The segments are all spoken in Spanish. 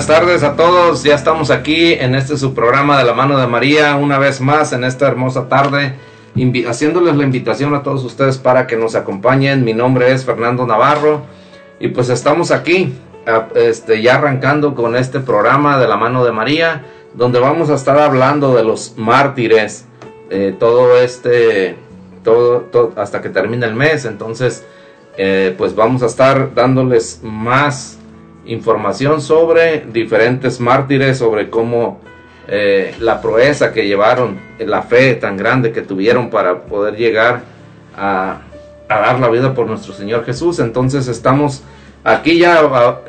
buenas tardes a todos. Ya estamos aquí en este su programa de la mano de María, una vez más en esta hermosa tarde, haciéndoles la invitación a todos ustedes para que nos acompañen. Mi nombre es Fernando Navarro y pues estamos aquí, este, ya arrancando con este programa de la mano de María, donde vamos a estar hablando de los mártires. Eh, todo este, todo, hasta que termine el mes. Entonces, eh, pues vamos a estar dándoles más información sobre diferentes mártires, sobre cómo eh, la proeza que llevaron, la fe tan grande que tuvieron para poder llegar a, dar la vida por nuestro Señor Jesús. Entonces estamos aquí ya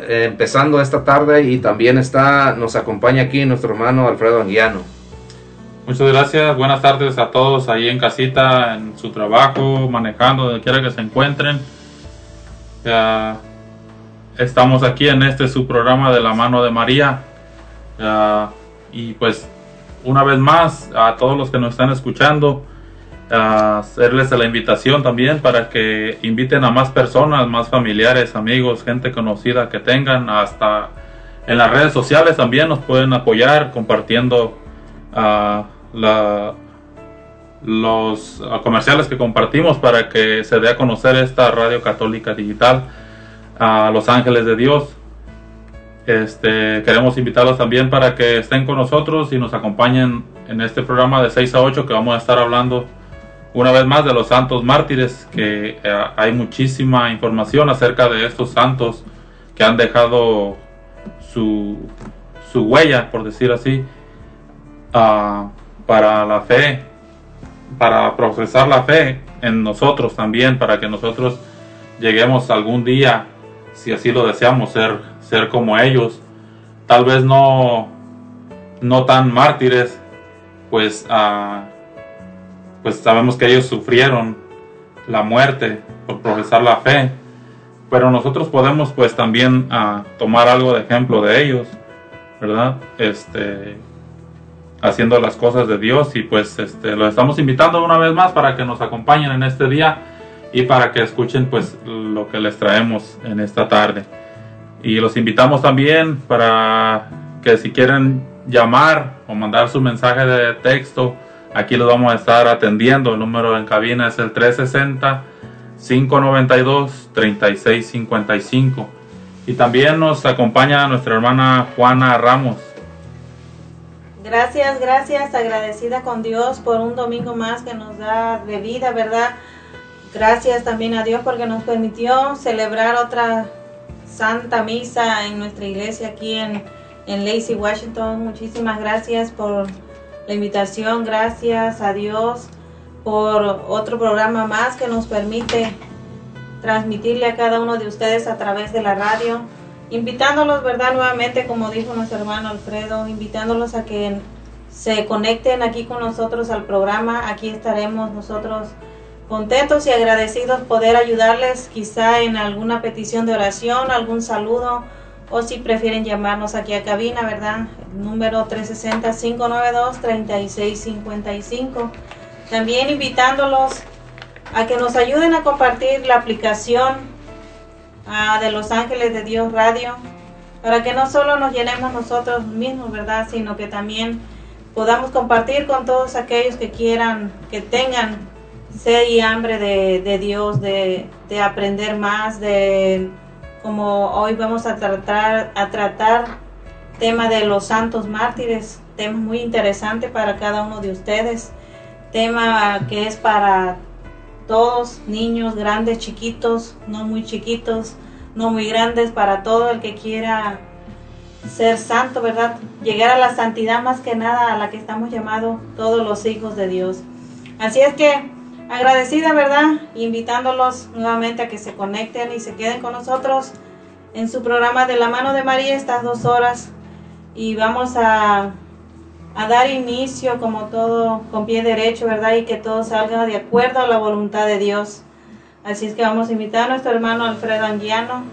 eh, empezando esta tarde y también está, nos acompaña aquí nuestro hermano Alfredo Anguiano. Muchas gracias, buenas tardes a todos ahí en casita, en su trabajo, manejando, donde quiera que se encuentren. Estamos aquí en este su programa de la mano de María. y pues una vez más a todos los que nos están escuchando, hacerles la invitación también para que inviten a más personas, más familiares, amigos, gente conocida que tengan, hasta en las redes sociales también nos pueden apoyar compartiendo la, los comerciales que compartimos para que se dé a conocer esta radio católica digital a los ángeles de Dios. Este, queremos invitarlos también para que estén con nosotros y nos acompañen en este programa de 6 a 8 que vamos a estar hablando una vez más de los santos mártires, que eh, hay muchísima información acerca de estos santos que han dejado su, su huella, por decir así, uh, para la fe, para procesar la fe en nosotros también, para que nosotros lleguemos algún día, si así lo deseamos, ser, ser como ellos. Tal vez no, no tan mártires, pues, uh, pues sabemos que ellos sufrieron la muerte por profesar la fe, pero nosotros podemos pues también uh, tomar algo de ejemplo de ellos, ¿verdad? Este, haciendo las cosas de Dios y pues este, los estamos invitando una vez más para que nos acompañen en este día y para que escuchen pues lo que les traemos en esta tarde. Y los invitamos también para que si quieren llamar o mandar su mensaje de texto, aquí los vamos a estar atendiendo. El número en cabina es el 360 592 3655. Y también nos acompaña nuestra hermana Juana Ramos Gracias, gracias, agradecida con Dios por un domingo más que nos da de vida, ¿verdad? Gracias también a Dios porque nos permitió celebrar otra Santa Misa en nuestra iglesia aquí en, en Lacey, Washington. Muchísimas gracias por la invitación, gracias a Dios por otro programa más que nos permite transmitirle a cada uno de ustedes a través de la radio invitándolos, ¿verdad? Nuevamente, como dijo nuestro hermano Alfredo, invitándolos a que se conecten aquí con nosotros al programa. Aquí estaremos nosotros contentos y agradecidos poder ayudarles quizá en alguna petición de oración, algún saludo o si prefieren llamarnos aquí a cabina, ¿verdad? número 360-592-3655. También invitándolos a que nos ayuden a compartir la aplicación de Los Ángeles de Dios Radio, para que no solo nos llenemos nosotros mismos, ¿verdad? Sino que también podamos compartir con todos aquellos que quieran, que tengan sed y hambre de, Dios, de, de, aprender más, de como hoy vamos a tratar, a tratar tema de los santos mártires, tema muy interesante para cada uno de ustedes, tema que es para todos, niños, grandes, chiquitos, no muy chiquitos, no muy grandes, para todo el que quiera ser santo, ¿verdad? Llegar a la santidad más que nada a la que estamos llamados todos los hijos de Dios. Así es que agradecida, ¿verdad? Invitándolos nuevamente a que se conecten y se queden con nosotros en su programa de la mano de María estas dos horas y vamos a a dar inicio como todo con pie derecho, ¿verdad? Y que todo salga de acuerdo a la voluntad de Dios. Así es que vamos a invitar a nuestro hermano Alfredo Anguiano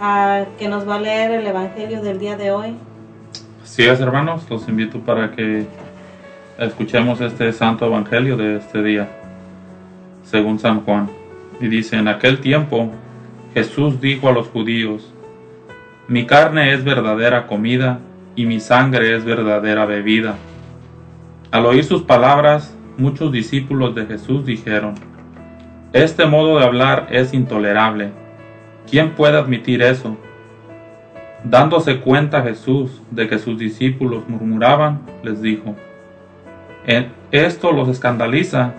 a que nos va a leer el Evangelio del día de hoy. Así es, hermanos, los invito para que escuchemos este santo Evangelio de este día, según San Juan. Y dice, en aquel tiempo Jesús dijo a los judíos, mi carne es verdadera comida y mi sangre es verdadera bebida. Al oír sus palabras, muchos discípulos de Jesús dijeron, Este modo de hablar es intolerable. ¿Quién puede admitir eso? Dándose cuenta Jesús de que sus discípulos murmuraban, les dijo, esto los escandaliza.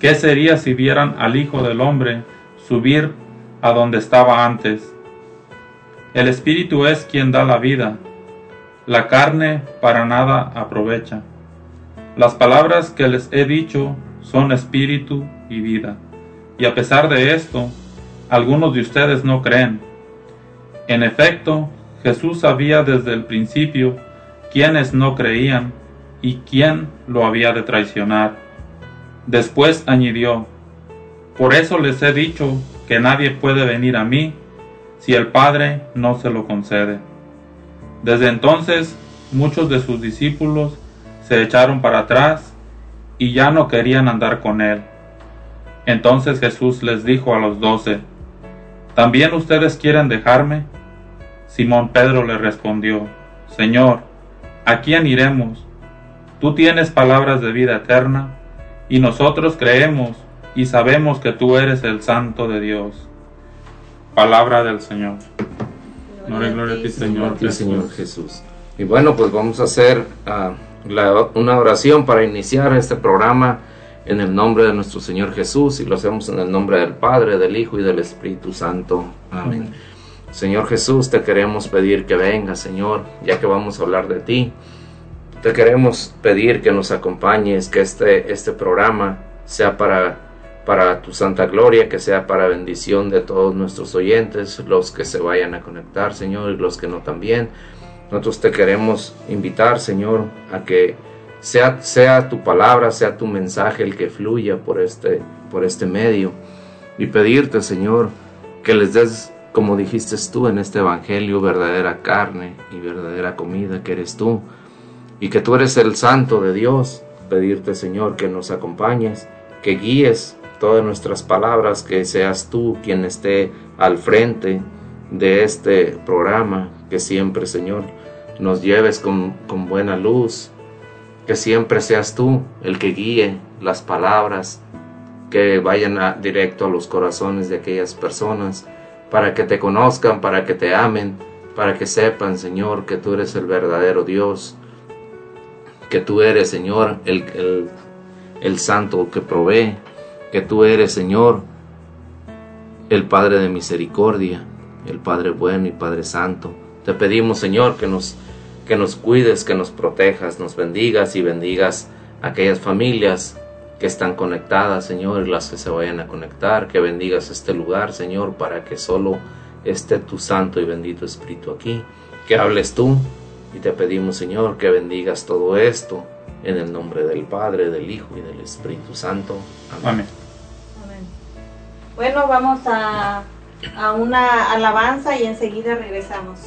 ¿Qué sería si vieran al Hijo del Hombre subir a donde estaba antes? El Espíritu es quien da la vida, la carne para nada aprovecha. Las palabras que les he dicho son espíritu y vida. Y a pesar de esto, algunos de ustedes no creen. En efecto, Jesús sabía desde el principio quiénes no creían y quién lo había de traicionar. Después añadió, Por eso les he dicho que nadie puede venir a mí si el Padre no se lo concede. Desde entonces muchos de sus discípulos se echaron para atrás y ya no querían andar con él. Entonces Jesús les dijo a los doce, ¿También ustedes quieren dejarme? Simón Pedro le respondió, Señor, ¿a quién iremos? Tú tienes palabras de vida eterna, y nosotros creemos y sabemos que tú eres el Santo de Dios. Palabra del Señor. Gloria, gloria a ti, Señor, Señor Jesús. Y bueno, pues vamos a hacer uh, una oración para iniciar este programa en el nombre de nuestro Señor Jesús y lo hacemos en el nombre del Padre, del Hijo y del Espíritu Santo. Amén. Señor Jesús, te queremos pedir que venga, Señor, ya que vamos a hablar de ti. Te queremos pedir que nos acompañes, que este, este programa sea para, para tu santa gloria, que sea para bendición de todos nuestros oyentes, los que se vayan a conectar, Señor, y los que no también. Nosotros te queremos invitar, Señor, a que sea, sea tu palabra, sea tu mensaje el que fluya por este, por este medio. Y pedirte, Señor, que les des, como dijiste tú en este Evangelio, verdadera carne y verdadera comida que eres tú. Y que tú eres el santo de Dios. Pedirte, Señor, que nos acompañes, que guíes todas nuestras palabras, que seas tú quien esté al frente de este programa, que siempre, Señor, nos lleves con, buena luz, que siempre seas tú el que guíe las palabras, que vayan directo a los corazones de aquellas personas, para que te conozcan, para que te amen, para que sepan, Señor, que tú eres el verdadero Dios, que tú eres, Señor, el, el, santo que provee, que tú eres, Señor, el Padre de misericordia, el Padre bueno y Padre santo. Te pedimos, Señor, que nos que nos cuides, que nos protejas, nos bendigas y bendigas aquellas familias que están conectadas, Señor, y las que se vayan a conectar, que bendigas este lugar, Señor, para que solo esté tu santo y bendito Espíritu aquí, que hables tú y te pedimos, Señor, que bendigas todo esto en el nombre del Padre, del Hijo y del Espíritu Santo. Amén. Amén. Bueno, vamos a, a una alabanza y enseguida regresamos.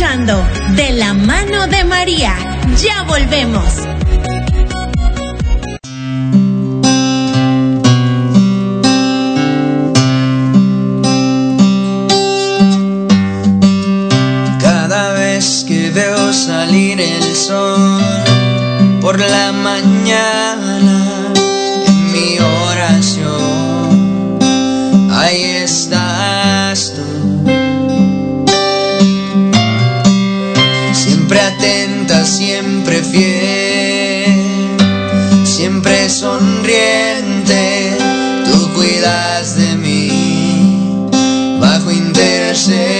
De la mano de María. Ya volvemos. Cada vez que veo salir el sol por la sonriente, tú cuidas de mí bajo intercesión.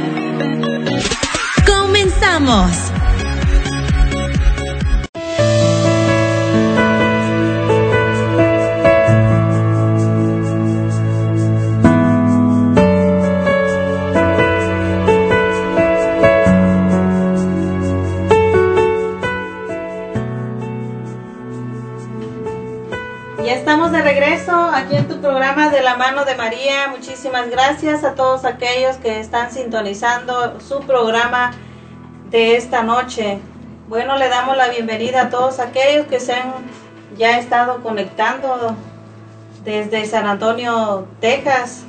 La mano de María. Muchísimas gracias a todos aquellos que están sintonizando su programa de esta noche. Bueno, le damos la bienvenida a todos aquellos que se han ya estado conectando desde San Antonio, Texas.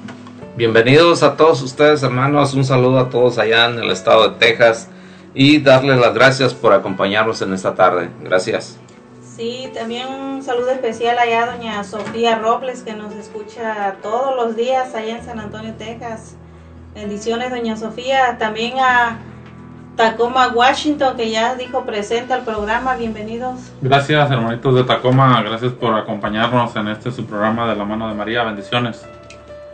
Bienvenidos a todos ustedes, hermanos. Un saludo a todos allá en el estado de Texas y darles las gracias por acompañarnos en esta tarde. Gracias. Sí, también un saludo especial allá a doña Sofía Robles que nos escucha todos los días allá en San Antonio, Texas. Bendiciones, doña Sofía. También a Tacoma, Washington, que ya dijo presente al programa. Bienvenidos. Gracias, hermanitos de Tacoma. Gracias por acompañarnos en este su programa de la mano de María. Bendiciones.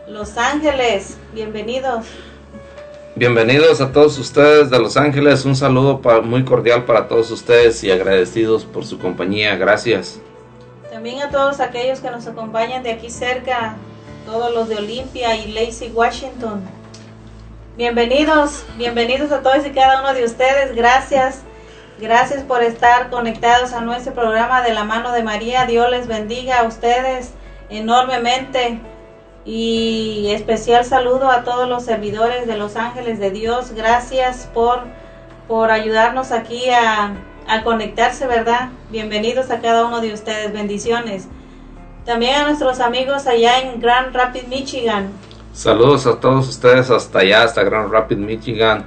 Los Ángeles, bienvenidos. Bienvenidos a todos ustedes de Los Ángeles. Un saludo pa- muy cordial para todos ustedes y agradecidos por su compañía. Gracias. También a todos aquellos que nos acompañan de aquí cerca, todos los de Olympia y Lacey, Washington. Bienvenidos, bienvenidos a todos y cada uno de ustedes. Gracias, gracias por estar conectados a nuestro programa de la mano de María. Dios les bendiga a ustedes enormemente. Y especial saludo a todos los servidores de los ángeles de Dios. Gracias por, por ayudarnos aquí a, a conectarse, ¿verdad? Bienvenidos a cada uno de ustedes. Bendiciones. También a nuestros amigos allá en Grand Rapids, Michigan. Saludos a todos ustedes hasta allá, hasta Grand Rapids, Michigan.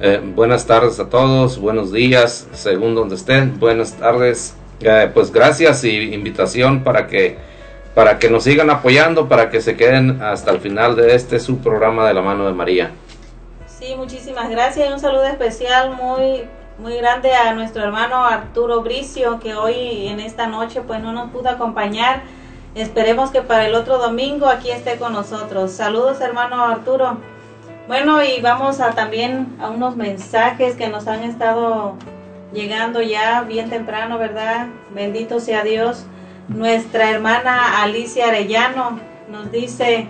Eh, buenas tardes a todos, buenos días, según donde estén. Buenas tardes. Eh, pues gracias y invitación para que para que nos sigan apoyando, para que se queden hasta el final de este su programa de la mano de María. Sí, muchísimas gracias y un saludo especial muy muy grande a nuestro hermano Arturo Bricio que hoy en esta noche pues no nos pudo acompañar. Esperemos que para el otro domingo aquí esté con nosotros. Saludos hermano Arturo. Bueno, y vamos a también a unos mensajes que nos han estado llegando ya bien temprano, ¿verdad? Bendito sea Dios. Nuestra hermana Alicia Arellano nos dice,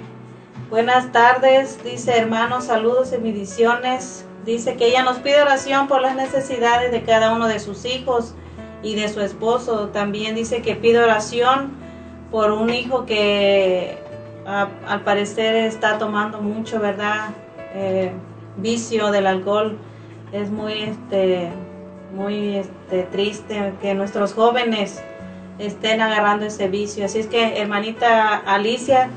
buenas tardes, dice hermanos, saludos y bendiciones. Dice que ella nos pide oración por las necesidades de cada uno de sus hijos y de su esposo. También dice que pide oración por un hijo que a- al parecer está tomando mucho, ¿verdad? Eh, vicio del alcohol. Es muy, este, muy este, triste que nuestros jóvenes estén agarrando ese vicio. Así es que, hermanita Alicia,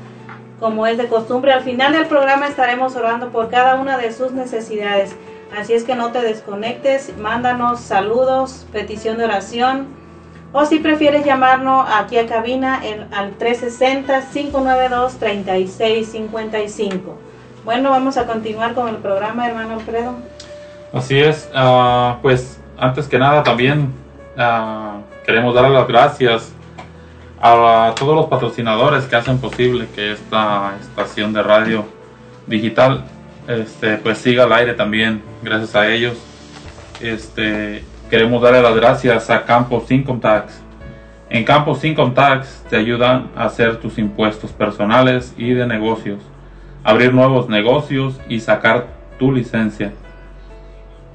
como es de costumbre, al final del programa estaremos orando por cada una de sus necesidades. Así es que no te desconectes, mándanos saludos, petición de oración, o si prefieres llamarnos aquí a cabina al 360-592-3655. Bueno, vamos a continuar con el programa, hermano Alfredo. Así es, ah, pues antes que nada también ah, queremos dar las gracias a, todos los patrocinadores que hacen posible que esta estación de radio digital este, pues siga al aire también, gracias a ellos. Este, queremos darle las gracias a Campos Income Tax. En Campos Income Tax te ayudan a hacer tus impuestos personales y de negocios, abrir nuevos negocios y sacar tu licencia.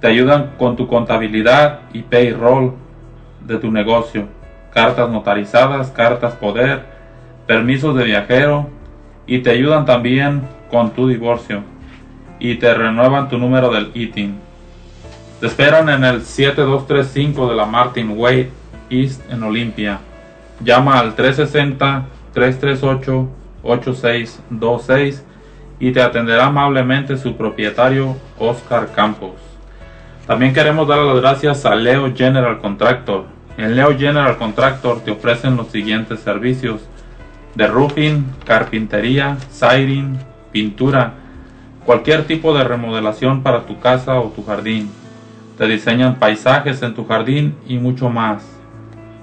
Te ayudan con tu contabilidad y payroll de tu negocio, cartas notarizadas, cartas poder, permisos de viajero y te ayudan también con tu divorcio y te renuevan tu número del ITIN. Te esperan en el 7235 de la Martin Way East en Olympia. Llama al 360-338-8626 y te atenderá amablemente su propietario Oscar Campos. También queremos dar las gracias a Leo General Contractor. En Leo General Contractor te ofrecen los siguientes servicios de roofing, carpintería, siding, pintura, cualquier tipo de remodelación para tu casa o tu jardín. Te diseñan paisajes en tu jardín y mucho más.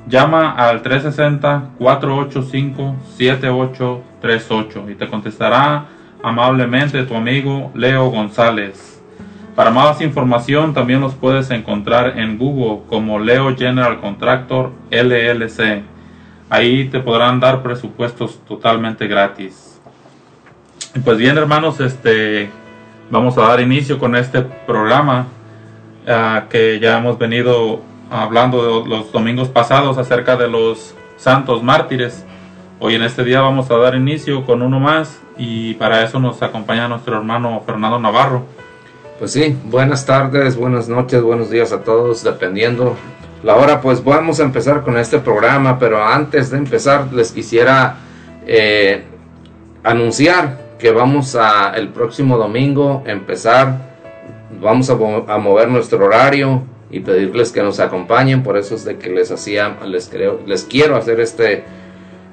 Llama al 360-485-7838 y te contestará amablemente tu amigo Leo González. Para más información también los puedes encontrar en Google como Leo General Contractor LLC. Ahí te podrán dar presupuestos totalmente gratis. Pues bien hermanos, este vamos a dar inicio con este programa que ya hemos venido hablando los domingos pasados acerca de los santos mártires. Hoy en este día vamos a dar inicio con uno más y para eso nos acompaña nuestro hermano Fernando Navarro. Pues sí, buenas tardes, buenas noches, buenos días a todos, dependiendo la hora. Pues vamos a empezar con este programa, pero antes de empezar les quisiera eh, anunciar que vamos a el próximo domingo empezar, vamos a, mover nuestro horario y pedirles que nos acompañen. Por eso es de que les hacía, les creo, les quiero hacer este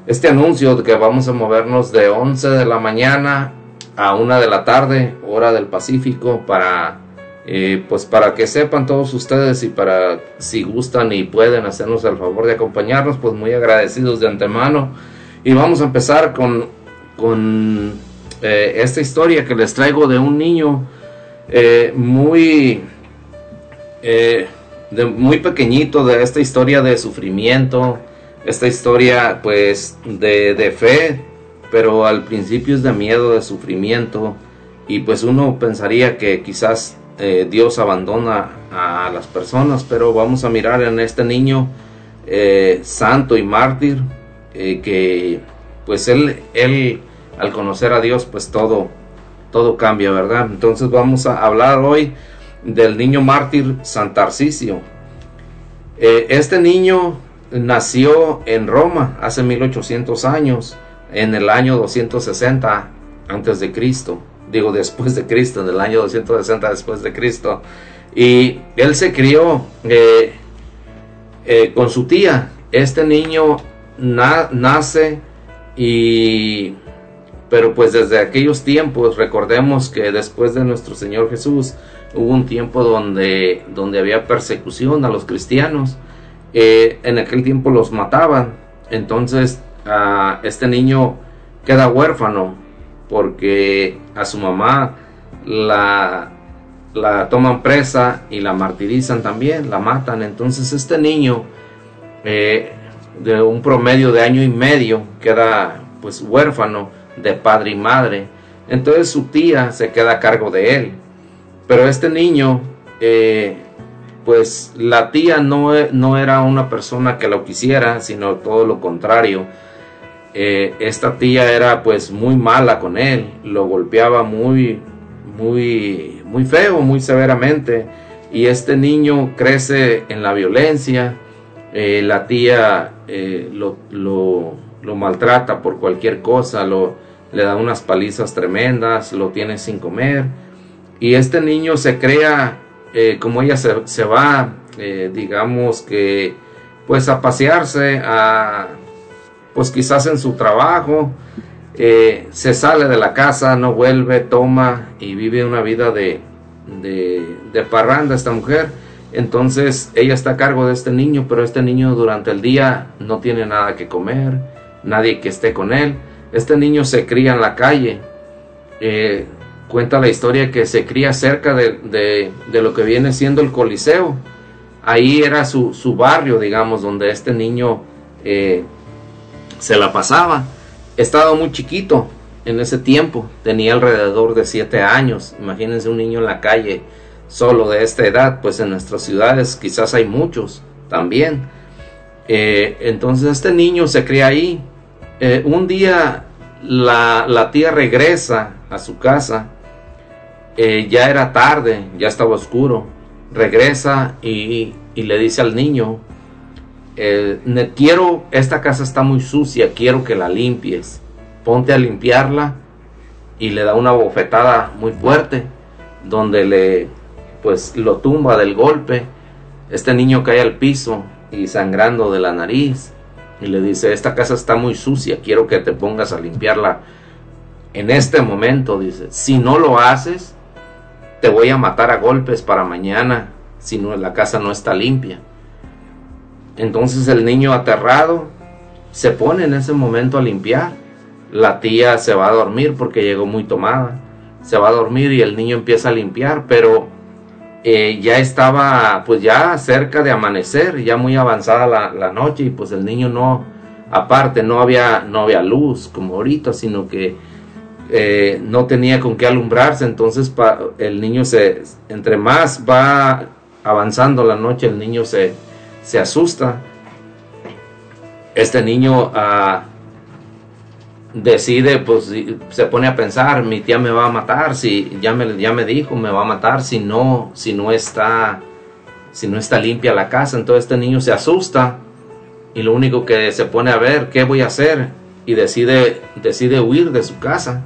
este anuncio de que vamos a movernos de 11 de la mañana a una de la tarde, hora del Pacífico, para eh, pues para que sepan todos ustedes y para si gustan y pueden hacernos el favor de acompañarnos, pues muy agradecidos de antemano. Y vamos a empezar con, con eh, esta historia que les traigo de un niño eh, muy, de, muy pequeñito, de esta historia de sufrimiento, esta historia pues de, de fe, pero al principio es de miedo, de sufrimiento, y pues uno pensaría que quizás eh, Dios abandona a las personas, pero vamos a mirar en este niño eh, santo y mártir, eh, que pues él, él al conocer a Dios, pues todo, todo cambia, ¿verdad? Entonces vamos a hablar hoy del niño mártir Santarcisio. este niño nació en Roma hace 1800 años en el año 260 antes de Cristo, digo después de Cristo, en el año 260 después de Cristo, y él se crió eh, eh, con su tía. Este niño nace y pero pues desde aquellos tiempos recordemos que después de nuestro Señor Jesús hubo un tiempo donde, donde había persecución a los cristianos. Eh, en aquel tiempo los mataban. Entonces este niño queda huérfano porque a su mamá la, la toman presa y la martirizan también, la matan. Entonces este niño eh, de un promedio de año y medio queda pues huérfano de padre y madre. Entonces su tía se queda a cargo de él. Pero este niño, eh, pues la tía no, no era una persona que lo quisiera, sino todo lo contrario eh, esta tía era pues muy mala con él, lo golpeaba muy, muy, muy feo, muy severamente. Y este niño crece en la violencia, eh, la tía lo, lo, maltrata por cualquier cosa, lo, le da unas palizas tremendas, lo tiene sin comer. Y este niño se crea, como ella se, va, digamos que, pues a pasearse, a pues quizás en su trabajo, eh, se sale de la casa, no vuelve, toma y vive una vida de, de, parranda esta mujer. Entonces ella está a cargo de este niño, pero este niño durante el día no tiene nada que comer, nadie que esté con él. Este niño se cría en la calle. Eh, cuenta la historia que se cría cerca de, de, lo que viene siendo el Coliseo. Ahí era su, su barrio, digamos, donde este niño eh, se la pasaba. Estaba muy chiquito en ese tiempo tenía alrededor de siete años. Imagínense un niño en la calle solo de esta edad, pues en nuestras ciudades quizás hay muchos también. Eh, entonces este niño se cría ahí. Eh, un día la, la, tía regresa a su casa. Eh, ya era tarde, ya estaba oscuro. Regresa y, y le dice al niño, quiero, esta casa está muy sucia, quiero que la limpies. Ponte a limpiarla. Y le da una bofetada muy fuerte, donde le, pues, lo tumba del golpe. Este niño cae al piso y sangrando de la nariz. Y le dice, esta casa está muy sucia, quiero que te pongas a limpiarla en este momento. Dice, si no lo haces, te voy a matar a golpes para mañana, si no, la casa no está limpia. Entonces el niño aterrado se pone en ese momento a limpiar. La tía se va a dormir porque llegó muy tomada. Se va a dormir y el niño empieza a limpiar, pero eh, ya estaba pues ya cerca de amanecer, ya muy avanzada la, noche y pues el niño no, aparte no había, no había luz como ahorita, sino que eh, no tenía con qué alumbrarse, entonces el niño se, entre más va avanzando la noche, el niño se, se asusta. Este niño ah, decide, pues se pone a pensar, mi tía me va a matar, si ya me, ya me dijo, me va a matar si no, si no está, si no está limpia la casa. Entonces este niño se asusta y lo único que se pone a ver, ¿qué voy a hacer? Y decide, decide huir de su casa.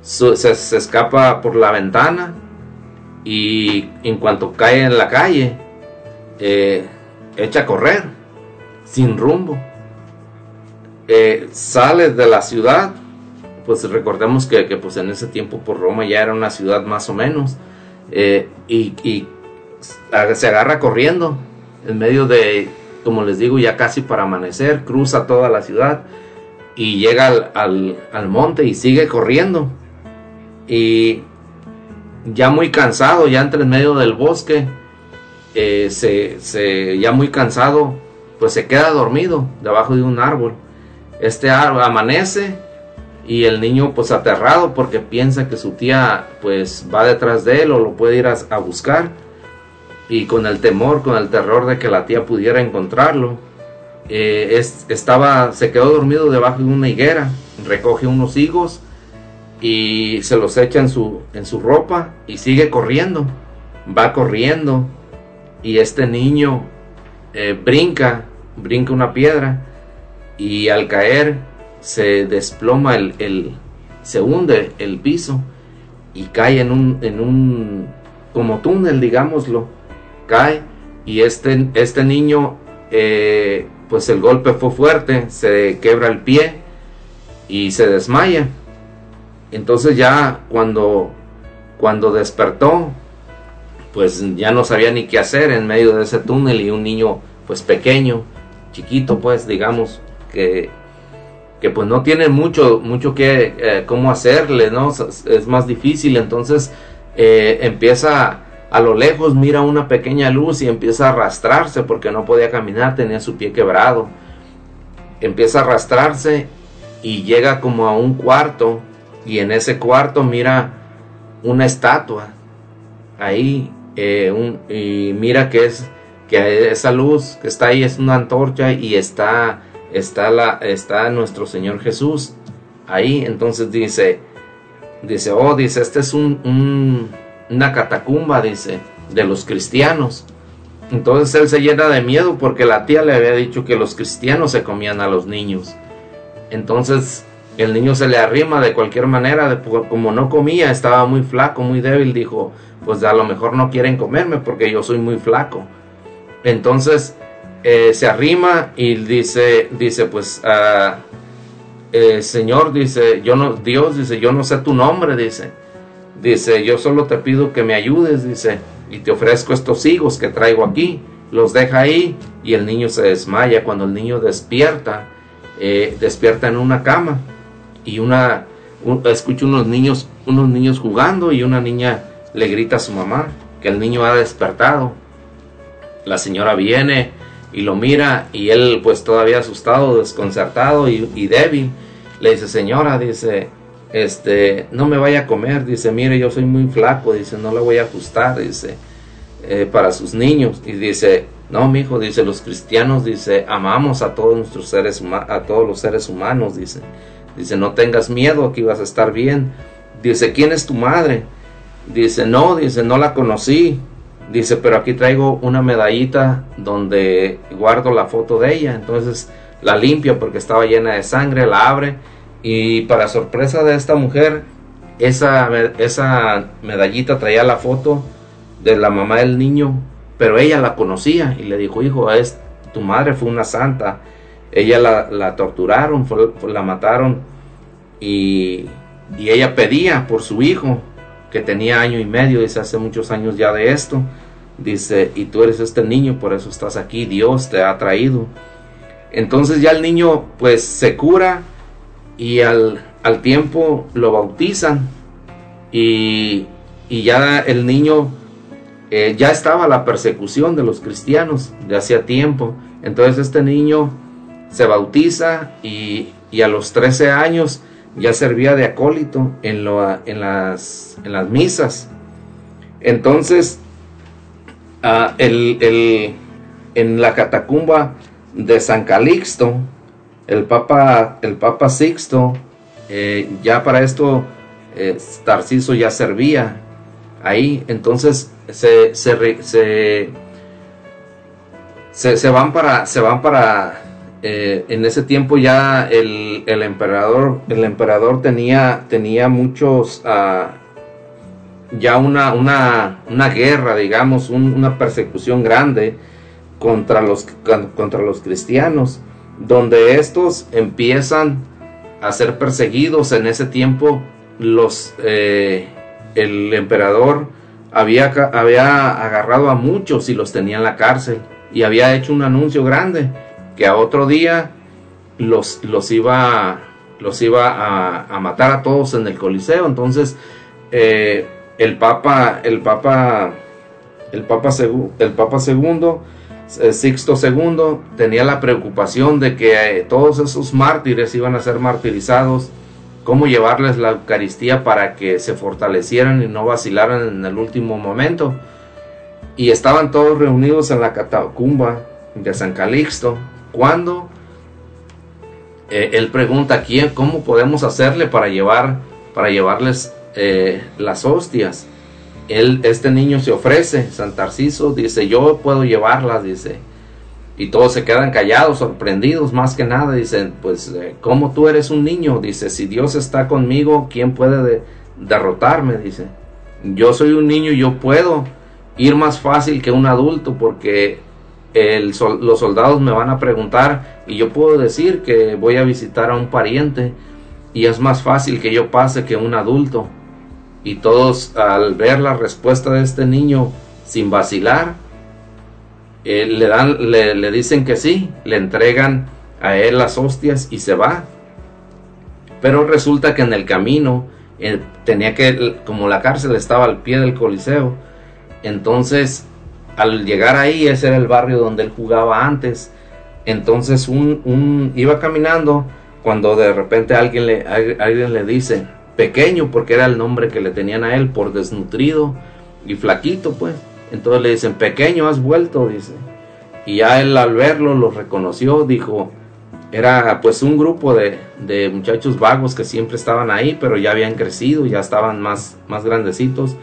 Se, escapa por la ventana y en cuanto cae en la calle, eh, echa a correr sin rumbo eh, sale de la ciudad, pues recordemos que, pues en ese tiempo por Roma ya era una ciudad más o menos, eh, y, se agarra corriendo en medio de, como les digo, ya casi para amanecer, cruza toda la ciudad y llega al, monte y sigue corriendo. Y ya muy cansado, ya entre en medio del bosque, eh, se, ya muy cansado, pues se queda dormido debajo de un árbol. Este amanece y el niño pues aterrado porque piensa que su tía pues va detrás de él o lo puede ir a, buscar. Y con el temor, con el terror de que la tía pudiera encontrarlo, eh, estaba, se quedó dormido debajo de una higuera, recoge unos higos y se los echa en su, en su ropa y sigue corriendo, va corriendo y este niño eh, brinca, brinca una piedra y al caer se desploma el, se hunde el piso y cae en un, en un como túnel, digámoslo, cae y este, este niño, eh, pues el golpe fue fuerte, se quebra el pie y se desmaya. Entonces ya cuando, cuando despertó, pues ya no sabía ni qué hacer en medio de ese túnel y un niño pues pequeño, chiquito pues digamos, que, que pues no tiene mucho, mucho que, eh, cómo hacerle, ¿no? Es más difícil, entonces eh, empieza a lo lejos, mira una pequeña luz y empieza a arrastrarse porque no podía caminar, tenía su pie quebrado. Empieza a arrastrarse y llega como a un cuarto y en ese cuarto mira una estatua ahí eh, y mira que es que esa luz que está ahí es una antorcha y está está, la, está nuestro Señor Jesús ahí. Entonces dice, dice, oh, dice, este es un, una catacumba, dice, de los cristianos. Entonces él se llena de miedo porque la tía le había dicho que los cristianos se comían a los niños. Entonces el niño se le arrima de cualquier manera, como no comía, estaba muy flaco, muy débil, dijo, pues a lo mejor no quieren comerme porque yo soy muy flaco. Entonces eh, se arrima y dice, dice pues, ah, eh, Señor, dice, yo no, Dios, dice, yo no sé tu nombre, dice, dice, yo solo te pido que me ayudes, dice, y te ofrezco estos higos que traigo aquí, los deja ahí y el niño se desmaya. Cuando el niño despierta, eh, despierta en una cama y una, escucha unos niños, unos niños jugando y una niña le grita a su mamá que el niño ha despertado. La señora viene, y lo mira y él pues todavía asustado, desconcertado y, débil, le dice, señora, dice, este, no me vaya a comer, dice, mire, yo soy muy flaco, dice, no le voy a ajustar, dice, eh, para sus niños. Y dice, no, mi hijo, dice, los cristianos, dice, amamos a todos nuestros seres, a todos los seres humanos, dice. Dice, no tengas miedo, aquí vas a estar bien. Dice, ¿quién es tu madre? Dice, no, dice, no la conocí. Dice, pero aquí traigo una medallita donde guardo la foto de ella. Entonces la limpio porque estaba llena de sangre, la abre y para sorpresa de esta mujer, esa, esa medallita traía la foto de la mamá del niño, pero ella la conocía y le dijo, hijo, es, tu madre fue una santa. Ella la, torturaron, la mataron y, y ella pedía por su hijo, que tenía año y medio, dice hace muchos años ya de esto. Dice, y tú eres este niño, por eso estás aquí, Dios te ha traído. Entonces ya el niño pues se cura y al, tiempo lo bautizan y, ya el niño eh, ya estaba la persecución de los cristianos de hacía tiempo. Entonces este niño se bautiza y, a los 13 años ya servía de acólito en, en, las, en las misas. Entonces, ah, el, en la catacumba de San Calixto, el Papa, el Papa Sixto, eh, ya para esto eh, Tarciso ya servía ahí, entonces se, se, se, van para, se van para eh, en ese tiempo ya el, el, emperador, el emperador tenía, tenía muchos, ah, ya una, una, una, guerra, digamos, una persecución grande contra los, contra los cristianos donde estos empiezan a ser perseguidos. En ese tiempo los eh, el emperador había, había agarrado a muchos y los tenía en la cárcel y había hecho un anuncio grande que a otro día los, los iba los iba a, matar a todos en el coliseo. Entonces eh, el papa el papa el papa el papa segundo eh, II tenía la preocupación de que eh, todos esos mártires iban a ser martirizados, cómo llevarles la Eucaristía para que se fortalecieran y no vacilaran en el último momento. Y estaban todos reunidos en la catacumba de San Calixto, cuando eh, él pregunta quién, cómo podemos hacerle para llevar, para llevarles las hostias este niño se ofrece, San Tarciso dice, yo puedo llevarlas, dice. Y todos se quedan callados, sorprendidos, más que nada, dicen, pues, eh, ¿cómo tú eres un niño? Dice, si Dios está conmigo, ¿quién puede derrotarme? Dice, yo soy un niño y yo puedo ir más fácil que un adulto porque los soldados me van a preguntar y yo puedo decir que voy a visitar a un pariente y es más fácil que yo pase que un adulto y todos al ver la respuesta de este niño sin vacilar, eh, le, dan, le, dicen que sí, le entregan a él las hostias y se va. Pero resulta que en el camino eh, tenía que, como la cárcel estaba al pie del Coliseo, entonces al llegar ahí, ese era el barrio donde él jugaba antes, entonces un, iba caminando cuando de repente alguien le, alguien le dice, pequeño porque era el nombre que le tenían a él por desnutrido y flaquito pues. Entonces le dicen pequeño has vuelto dice. Y ya él al verlo lo reconoció dijo era pues un grupo de, de muchachos vagos que siempre estaban ahí pero ya habían crecido ya estaban más más grandecitos.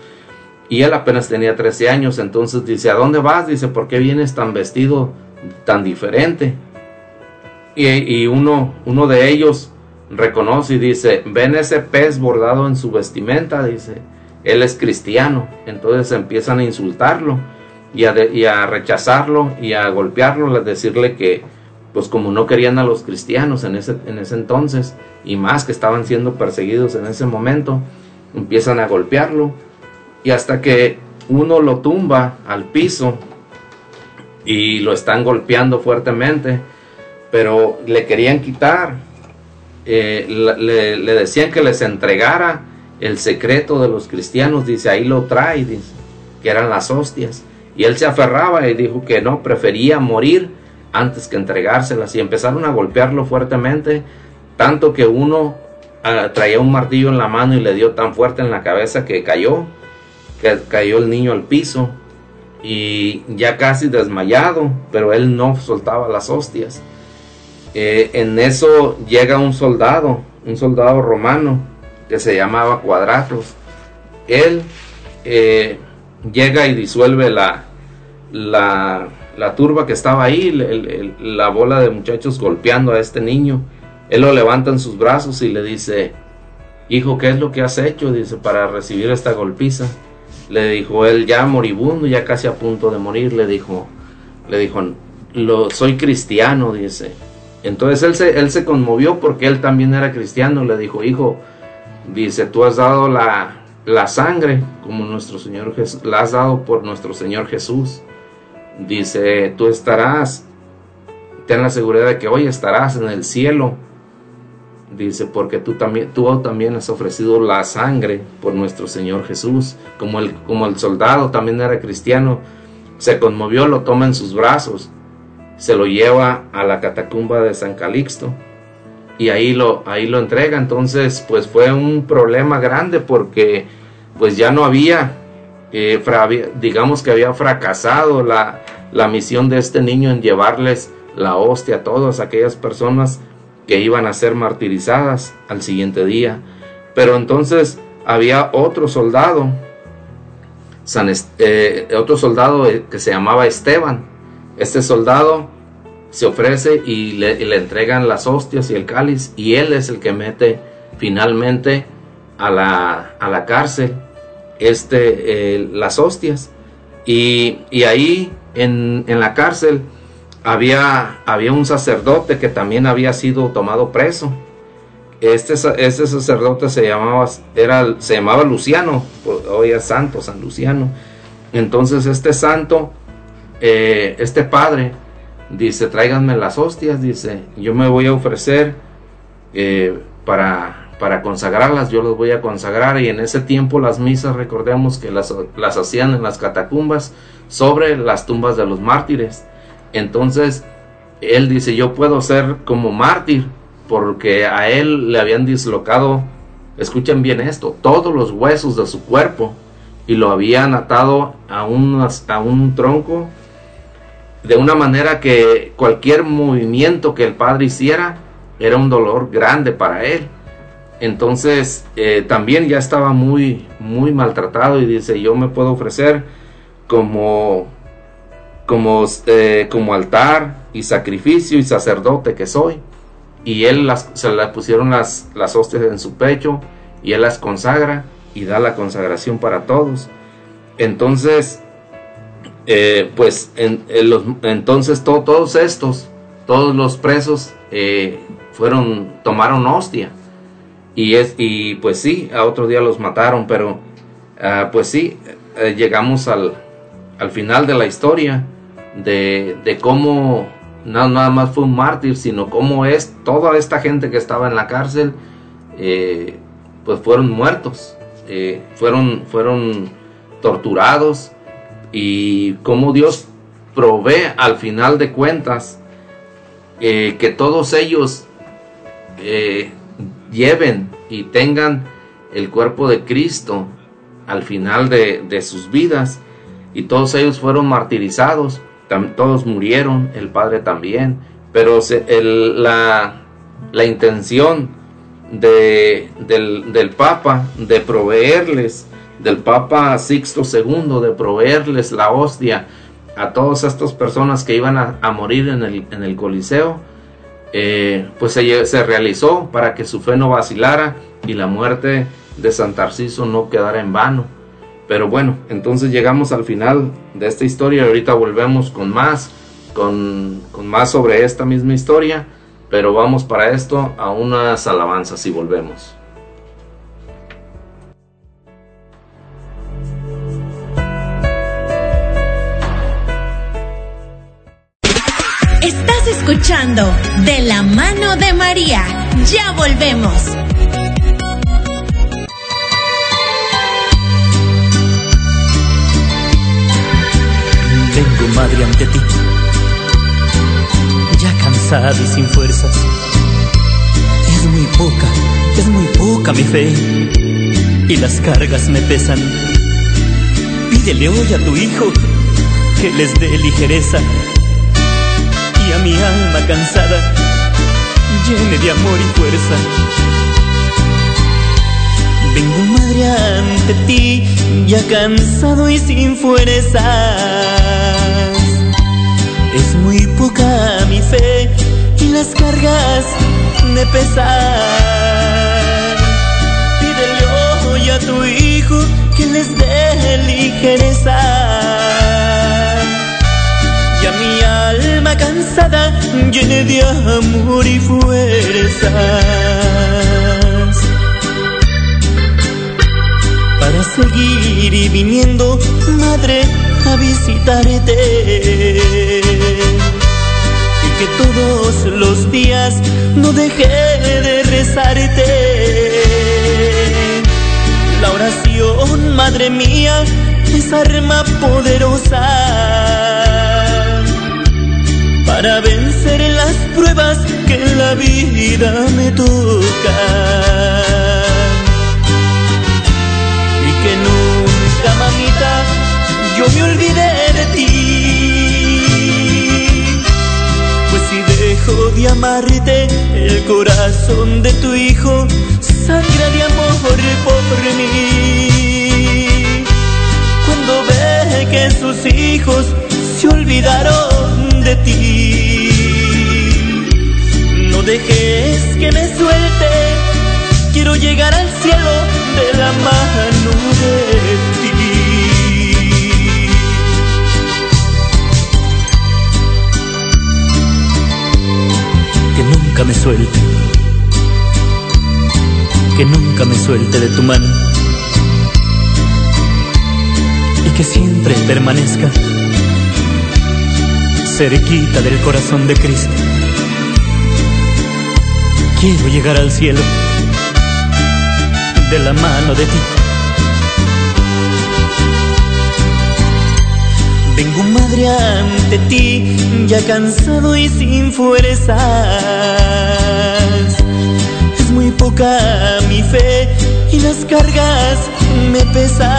Y él apenas tenía 13 años entonces dice a dónde vas dice por qué vienes tan vestido tan diferente y, y uno uno de ellos reconoce y dice, ven ese pez bordado en su vestimenta, dice, él es cristiano. Entonces empiezan a insultarlo y a, rechazarlo y a golpearlo, a decirle que, pues como no querían a los cristianos en ese, en ese entonces, y más que estaban siendo perseguidos en ese momento, empiezan a golpearlo y hasta que uno lo tumba al piso y lo están golpeando fuertemente, pero le querían quitar eh, le, decían que les entregara el secreto de los cristianos, dice, ahí lo trae, que eran las hostias. Y él se aferraba y dijo que no, prefería morir antes que entregárselas. Y empezaron a golpearlo fuertemente, tanto que uno ah, traía un martillo en la mano y le dio tan fuerte en la cabeza que cayó, que cayó el niño al piso y ya casi desmayado, pero él no soltaba las hostias. Eh, en eso llega un soldado, un soldado romano que se llamaba Cuadratos. Él eh, llega y disuelve la, la, turba que estaba ahí, la bola de muchachos golpeando a este niño. Él lo levanta en sus brazos y le dice, hijo, ¿qué es lo que has hecho? Dice, para recibir esta golpiza. Le dijo él, ya moribundo, ya casi a punto de morir, le dijo, le dijo, lo, soy cristiano, dice. Entonces él se, él se conmovió porque él también era cristiano, le dijo, hijo, dice, tú has dado la, la sangre como nuestro Señor Jesús, la has dado por nuestro Señor Jesús. Dice, tú estarás, ten la seguridad de que hoy estarás en el cielo. Dice, porque tú también, tú también has ofrecido la sangre por nuestro Señor Jesús, como el, como el soldado también era cristiano, se conmovió, lo toma en sus brazos, se lo lleva a la catacumba de San Calixto y ahí lo, ahí lo entrega. Entonces, pues fue un problema grande porque pues ya no había, eh, digamos que había fracasado la, la misión de este niño en llevarles la hostia a todas aquellas personas que iban a ser martirizadas al siguiente día. Pero entonces había otro soldado, eh, otro soldado eh, que se llamaba Esteban. Este soldado se ofrece y le, entregan las hostias y el cáliz y él es el que mete finalmente a la, a la cárcel este, eh, las hostias. Y, y ahí en, en la cárcel había, había un sacerdote que también había sido tomado preso. Este, este sacerdote se llamaba, era, se llamaba Luciano, hoy es santo, San Luciano. Entonces este santo, eh, este padre, dice, tráiganme las hostias, dice, yo me voy a ofrecer eh, para, para consagrarlas, yo los voy a consagrar y en ese tiempo las misas, recordemos que las, las hacían en las catacumbas sobre las tumbas de los mártires. Entonces, él dice, yo puedo ser como mártir, porque a él le habían dislocado, escuchen bien esto, todos los huesos de su cuerpo y lo habían atado a un, a un tronco de una manera que cualquier movimiento que el padre hiciera era un dolor grande para él. Entonces eh, también ya estaba muy, muy maltratado y dice, yo me puedo ofrecer como como, eh, como altar y sacrificio y sacerdote que soy. Y él las, se le pusieron las, las hostias en su pecho y él las consagra y da la consagración para todos. Entonces, eh, pues en, los, entonces todos estos, todos los presos eh, fueron, tomaron hostia. Y, es, y pues sí, a otro día los mataron, pero ah, pues sí, llegamos al, al final de la historia de, cómo no nada más fue un mártir, sino cómo es toda esta gente que estaba en la cárcel, eh, pues fueron muertos, eh, fueron, fueron torturados y cómo Dios provee al final de cuentas eh, que todos ellos lleven y tengan el cuerpo de Cristo al final de, de sus vidas. Y todos ellos fueron martirizados todos murieron, el padre también, pero la, intención de, del, del, Papa de proveerles, del Papa Sixto II, de proveerles la hostia a todas estas personas que iban a, morir en el, Coliseo, eh, pues se, se, realizó para que su fe no vacilara y la muerte de San Tarciso no quedara en vano. Pero bueno, entonces llegamos al final de esta historia ahorita volvemos con más, con, más sobre esta misma historia, pero vamos para esto a unas alabanzas y volvemos. Escuchando De la mano de María. Ya volvemos. madre ante ti, ya cansada y sin fuerzas. Es muy poca, es muy poca mi fe y las cargas me pesan. Pídele hoy a tu hijo que les dé ligereza mi alma cansada llene de amor y fuerza. Vengo madre ante ti, ya cansado y sin fuerzas. Es muy poca mi fe y las cargas me pesan. Pídele hoy a tu hijo que les dé ligereza. Y a mi alma cansada llene de amor y fuerzas. Para seguir y viniendo, madre, a visitarte que todos los días no dejé de rezarte. La oración, madre mía, es arma poderosa para vencer las pruebas que la vida me tocan. Y que nunca, mamita, yo me olvidé de ti dejo de amarte, el corazón de tu hijo sangra de amor por mí. Cuando ve que sus hijos se olvidaron de ti, no dejes que me suelte, quiero llegar al cielo de la mano de ti. me suelte, que nunca me suelte de tu mano. Y que siempre permanezca cerquita del corazón de Cristo. Quiero llegar al cielo de la mano de ti. Vengo madre ante ti, ya cansado y sin fuerzas. Es muy poca mi fe y las cargas me pesan.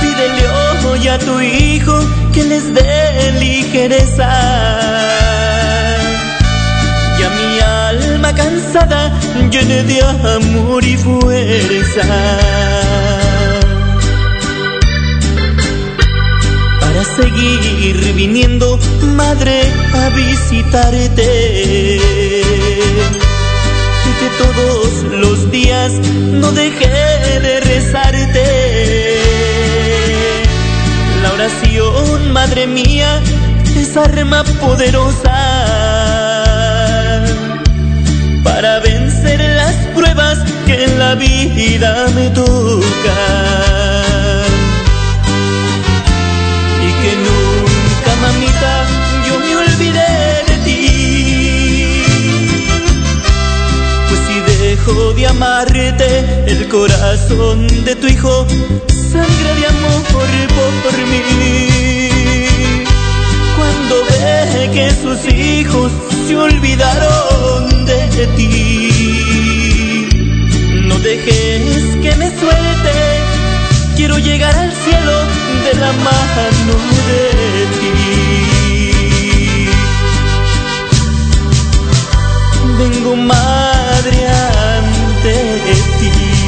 Pídele hoy a tu hijo que les dé ligereza. Y a mi alma cansada llene de amor y fuerza seguir viniendo, madre, a visitarte. Y que todos los días no dejé de rezarte. Oración, madre mía, es arma poderosa para vencer las pruebas que en la vida me tocan. que nunca, mamita, yo me olvidé de ti. Pues si dejo de amarte, el corazón de tu hijo sangre de amor por mí. Que sus hijos se olvidaron de ti, no dejes que me suelte, quiero llegar al cielo de la mano de ti. Vengo madre ante ti.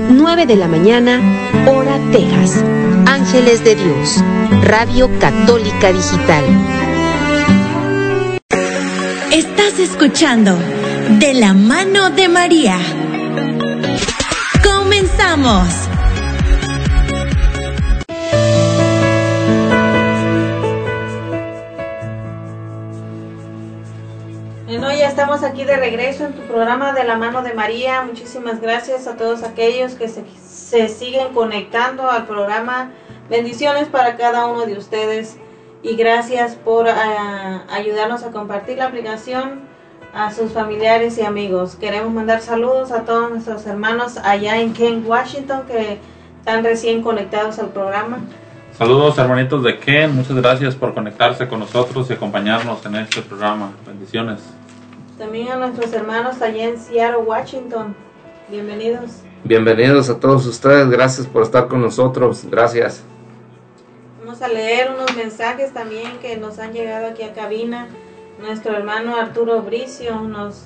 9 de la mañana, hora Texas. Ángeles de Dios, Radio Católica Digital. Estás escuchando De la mano de María. Comenzamos. Estamos aquí de regreso en tu programa de la mano de María. Muchísimas gracias a todos aquellos que se, siguen conectando al programa. Bendiciones para cada uno de ustedes y gracias por uh, ayudarnos a compartir la aplicación a sus familiares y amigos. Queremos mandar saludos a todos nuestros hermanos allá en Kent, Washington, que están recién conectados al programa. Saludos hermanitos de Ken, muchas gracias por conectarse con nosotros y acompañarnos en este programa. Bendiciones. También a nuestros hermanos allá en Seattle, Washington. Bienvenidos. Bienvenidos a todos ustedes, gracias por estar con nosotros, gracias. Vamos a leer unos mensajes también que nos han llegado aquí a cabina. Nuestro hermano Arturo Bricio nos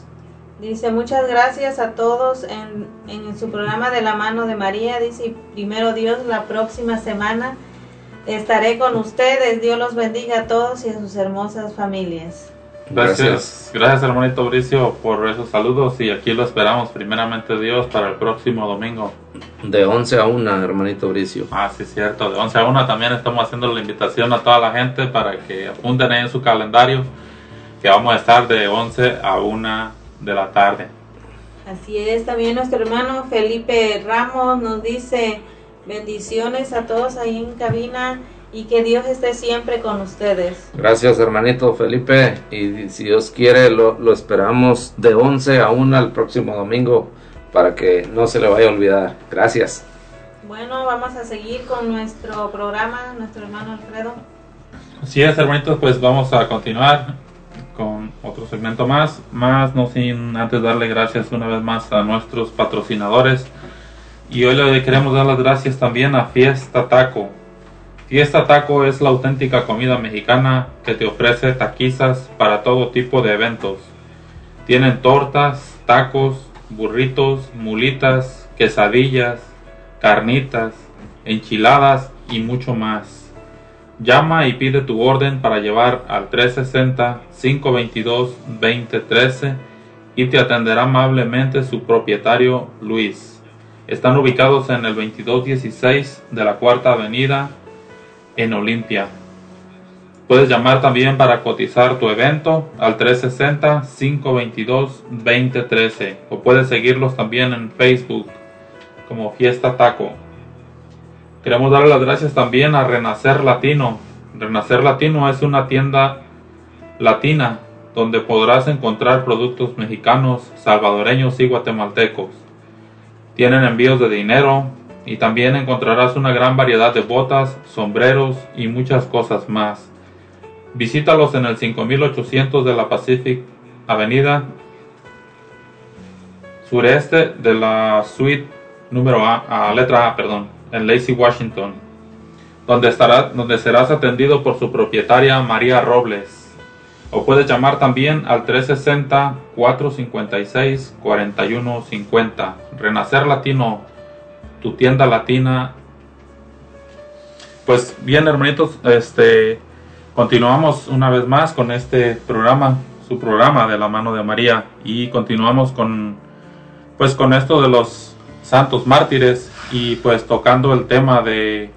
dice muchas gracias a todos en, en su programa de la mano de María. Dice, primero Dios, la próxima semana estaré con ustedes. Dios los bendiga a todos y a sus hermosas familias. Gracias, gracias hermanito Bricio por esos saludos y aquí lo esperamos primeramente Dios para el próximo domingo. De 11 a 1, hermanito Bricio. Ah, sí, cierto, de 11 a 1 también estamos haciendo la invitación a toda la gente para que apunten ahí en su calendario que vamos a estar de 11 a 1 de la tarde. Así es, también nuestro hermano Felipe Ramos nos dice bendiciones a todos ahí en cabina y que Dios esté siempre con ustedes. Gracias hermanito Felipe y si Dios quiere lo, lo, esperamos de 11 a 1 el próximo domingo para que no se le vaya a olvidar. Gracias. Bueno, vamos a seguir con nuestro programa, nuestro hermano Alfredo. Así es hermanitos, pues vamos a continuar con otro segmento más, más no sin antes darle gracias una vez más a nuestros patrocinadores y hoy le queremos dar las gracias también a Fiesta Taco. Fiesta Taco es la auténtica comida mexicana que te ofrece taquizas para todo tipo de eventos. Tienen tortas, tacos, burritos, mulitas, quesadillas, carnitas, enchiladas y mucho más. Llama y pide tu orden para llevar al 360-522-2013 y te atenderá amablemente su propietario Luis. Están ubicados en el 2216 de la Cuarta Avenida en Olimpia. Puedes llamar también para cotizar tu evento al 360-522-2013 o puedes seguirlos también en Facebook como Fiesta Taco. Queremos darle las gracias también a Renacer Latino. Renacer Latino es una tienda latina donde podrás encontrar productos mexicanos, salvadoreños y guatemaltecos. Tienen envíos de dinero y también encontrarás una gran variedad de botas, sombreros y muchas cosas más. Visítalos en el 5800 de la Pacific Avenida sureste de la suite número A, letra A, perdón, en Lacey, Washington, donde, estará, donde serás atendido por su propietaria María Robles. O puedes llamar también al 360-456-4150. Renacer Latino, tu tienda latina. Pues bien, hermanitos, este, continuamos una vez más con este programa, su programa de la mano de María, y continuamos con, pues con esto de los santos mártires y pues tocando el tema de,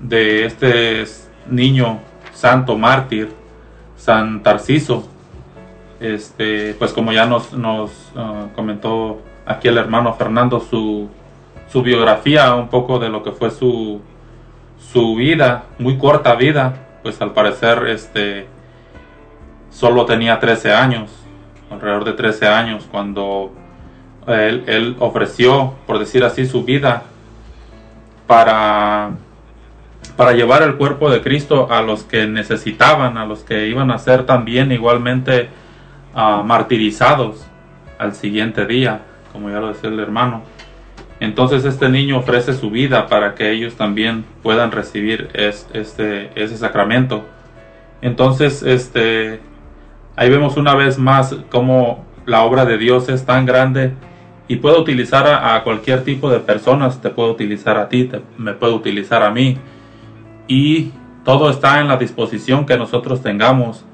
de este niño santo mártir, San Tarciso. Este, pues como ya nos, nos uh, comentó aquí el hermano Fernando su, su biografía, un poco de lo que fue su, su vida, muy corta vida, pues al parecer este solo tenía 13 años, alrededor de 13 años, cuando él, él ofreció, por decir así, su vida para, para llevar el cuerpo de Cristo a los que necesitaban, a los que iban a ser también igualmente uh, martirizados al siguiente día, como ya lo decía el hermano. Entonces este niño ofrece su vida para que ellos también puedan recibir es, este, ese sacramento. Entonces, este, ahí vemos una vez más cómo la obra de Dios es tan grande y puede utilizar a, cualquier tipo de personas, te puede utilizar a ti, me puede utilizar a mí y todo está en la disposición que nosotros tengamos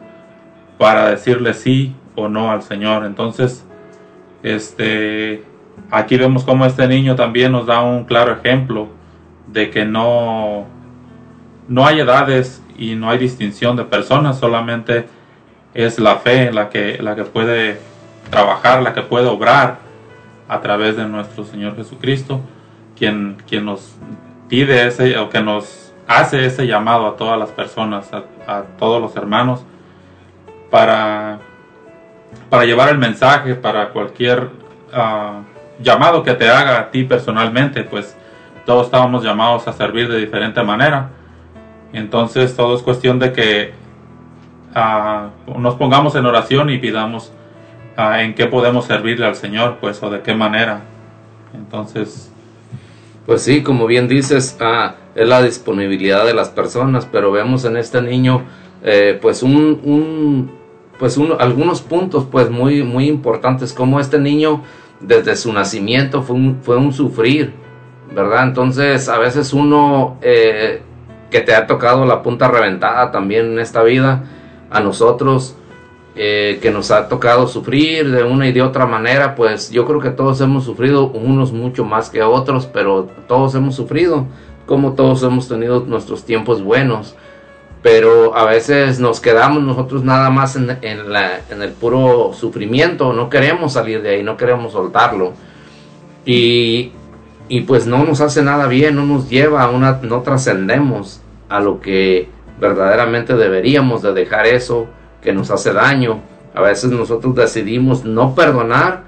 para decirle sí o no al Señor. Entonces, este, aquí vemos cómo este niño también nos da un claro ejemplo de que no, no hay edades y no hay distinción de personas, solamente es la fe la que, la que puede trabajar, la que puede obrar a través de nuestro Señor Jesucristo, quien, quien nos pide ese, o que nos hace ese llamado a todas las personas, a, todos los hermanos, para, para llevar el mensaje, para cualquier ah, llamado que te haga a ti personalmente, pues todos estábamos llamados a servir de diferente manera. Entonces todo es cuestión de que ah, nos pongamos en oración y pidamos ah, en qué podemos servirle al Señor, pues, o de qué manera. Entonces... Pues sí, como bien dices, ah, es la disponibilidad de las personas, pero vemos en este niño, eh, pues, un, pues algunos puntos, pues, muy, muy importantes, como este niño desde su nacimiento fue un, fue un sufrir, ¿verdad? Entonces, a veces uno eh, que te ha tocado la punta reventada también en esta vida, a nosotros eh, que nos ha tocado sufrir de una y de otra manera, pues yo creo que todos hemos sufrido, unos mucho más que otros, pero todos hemos sufrido, como todos hemos tenido nuestros tiempos buenos, pero a veces nos quedamos nosotros nada más en, el puro sufrimiento, no queremos salir de ahí, no queremos soltarlo. Y, y pues no nos hace nada bien, no nos lleva a una, no trascendemos a lo que verdaderamente deberíamos de dejar eso que nos hace daño. A veces nosotros decidimos no perdonar,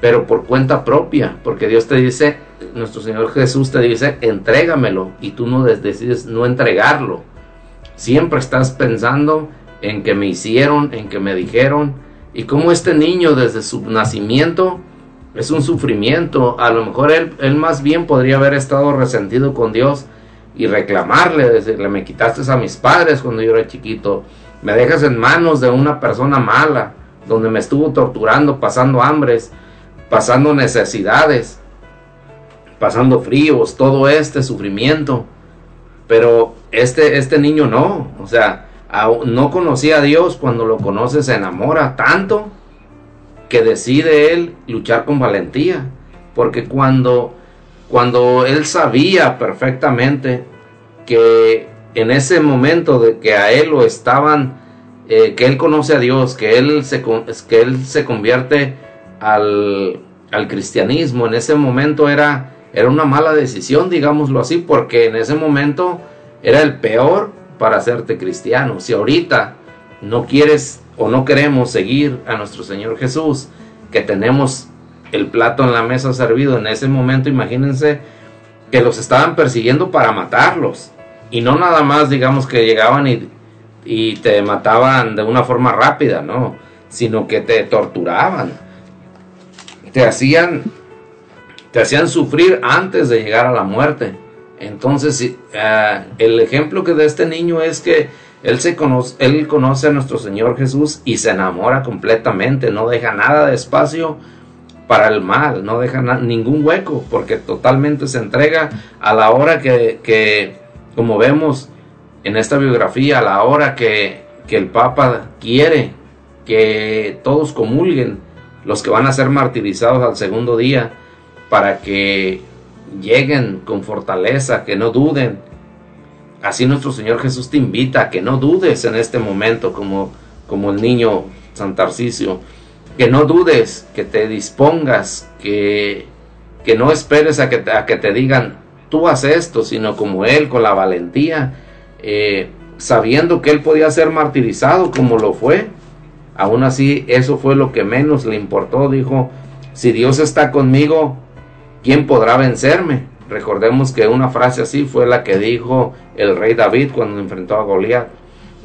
pero por cuenta propia, porque Dios te dice, nuestro Señor Jesús te dice, entrégamelo, y tú no decides no entregarlo. Siempre estás pensando en que me hicieron, en que me dijeron, y como este niño desde su nacimiento es un sufrimiento. A lo mejor él, él más bien podría haber estado resentido con Dios y reclamarle, decirle, me quitaste a mis padres cuando yo era chiquito, me dejas en manos de una persona mala, donde me estuvo torturando, pasando hambres, pasando necesidades, pasando fríos, todo este sufrimiento. Pero este, este niño no, o sea, no conocía a Dios, cuando lo conoce se enamora tanto que decide él luchar con valentía. Porque cuando, cuando él sabía perfectamente que en ese momento de que a él lo estaban, eh, que él conoce a Dios, que él se, que él se convierte al, al cristianismo, en ese momento era, era una mala decisión, digámoslo así, porque en ese momento era el peor para hacerte cristiano. Si ahorita no quieres o no queremos seguir a nuestro Señor Jesús, que tenemos el plato en la mesa servido en ese momento, imagínense que los estaban persiguiendo para matarlos. Y no nada más, digamos, que llegaban y, y te mataban de una forma rápida, no, sino que te torturaban. Te hacían, te hacían sufrir antes de llegar a la muerte. Entonces, uh, el ejemplo que de este niño es que él, se conoce, él conoce a nuestro Señor Jesús y se enamora completamente, no deja nada de espacio para el mal, no deja ningún hueco, porque totalmente se entrega a la hora que, como vemos en esta biografía, a la hora que el Papa quiere que todos comulguen, los que van a ser martirizados al segundo día, para que lleguen con fortaleza, que no duden, Así nuestro Señor Jesús te invita a que no dudes en este momento como, como el niño Santarcicio, que no dudes, que te dispongas, que, que no esperes a que, a que te digan tú haces esto, sino como Él con la valentía, eh, sabiendo que Él podía ser martirizado como lo fue. Aún así, eso fue lo que menos le importó. Dijo, si Dios está conmigo, ¿quién podrá vencerme? Recordemos que una frase así fue la que dijo el rey David cuando enfrentó a Goliat.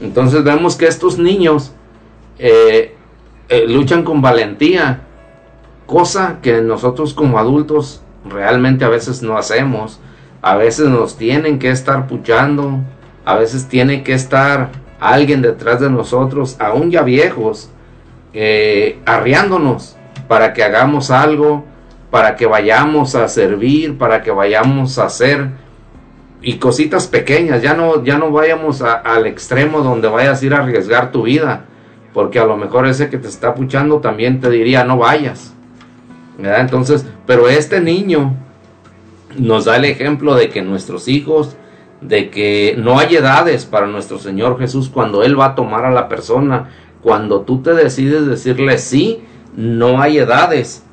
Entonces vemos que estos niños eh, eh, luchan con valentía, cosa que nosotros como adultos realmente a veces no hacemos. A veces nos tienen que estar puchando, a veces tiene que estar alguien detrás de nosotros, aún ya viejos, eh, arriándonos para que hagamos algo, para que vayamos a servir, para que vayamos a hacer y cositas pequeñas, ya no, ya no vayamos al extremo donde vayas a ir a arriesgar tu vida, porque a lo mejor ese que te está puchando también te diría no vayas. Entonces, pero este niño nos da el ejemplo de que nuestros hijos, de que no hay edades para nuestro Señor Jesús cuando Él va a tomar a la persona. Cuando tú te decides decirle sí, no hay edades,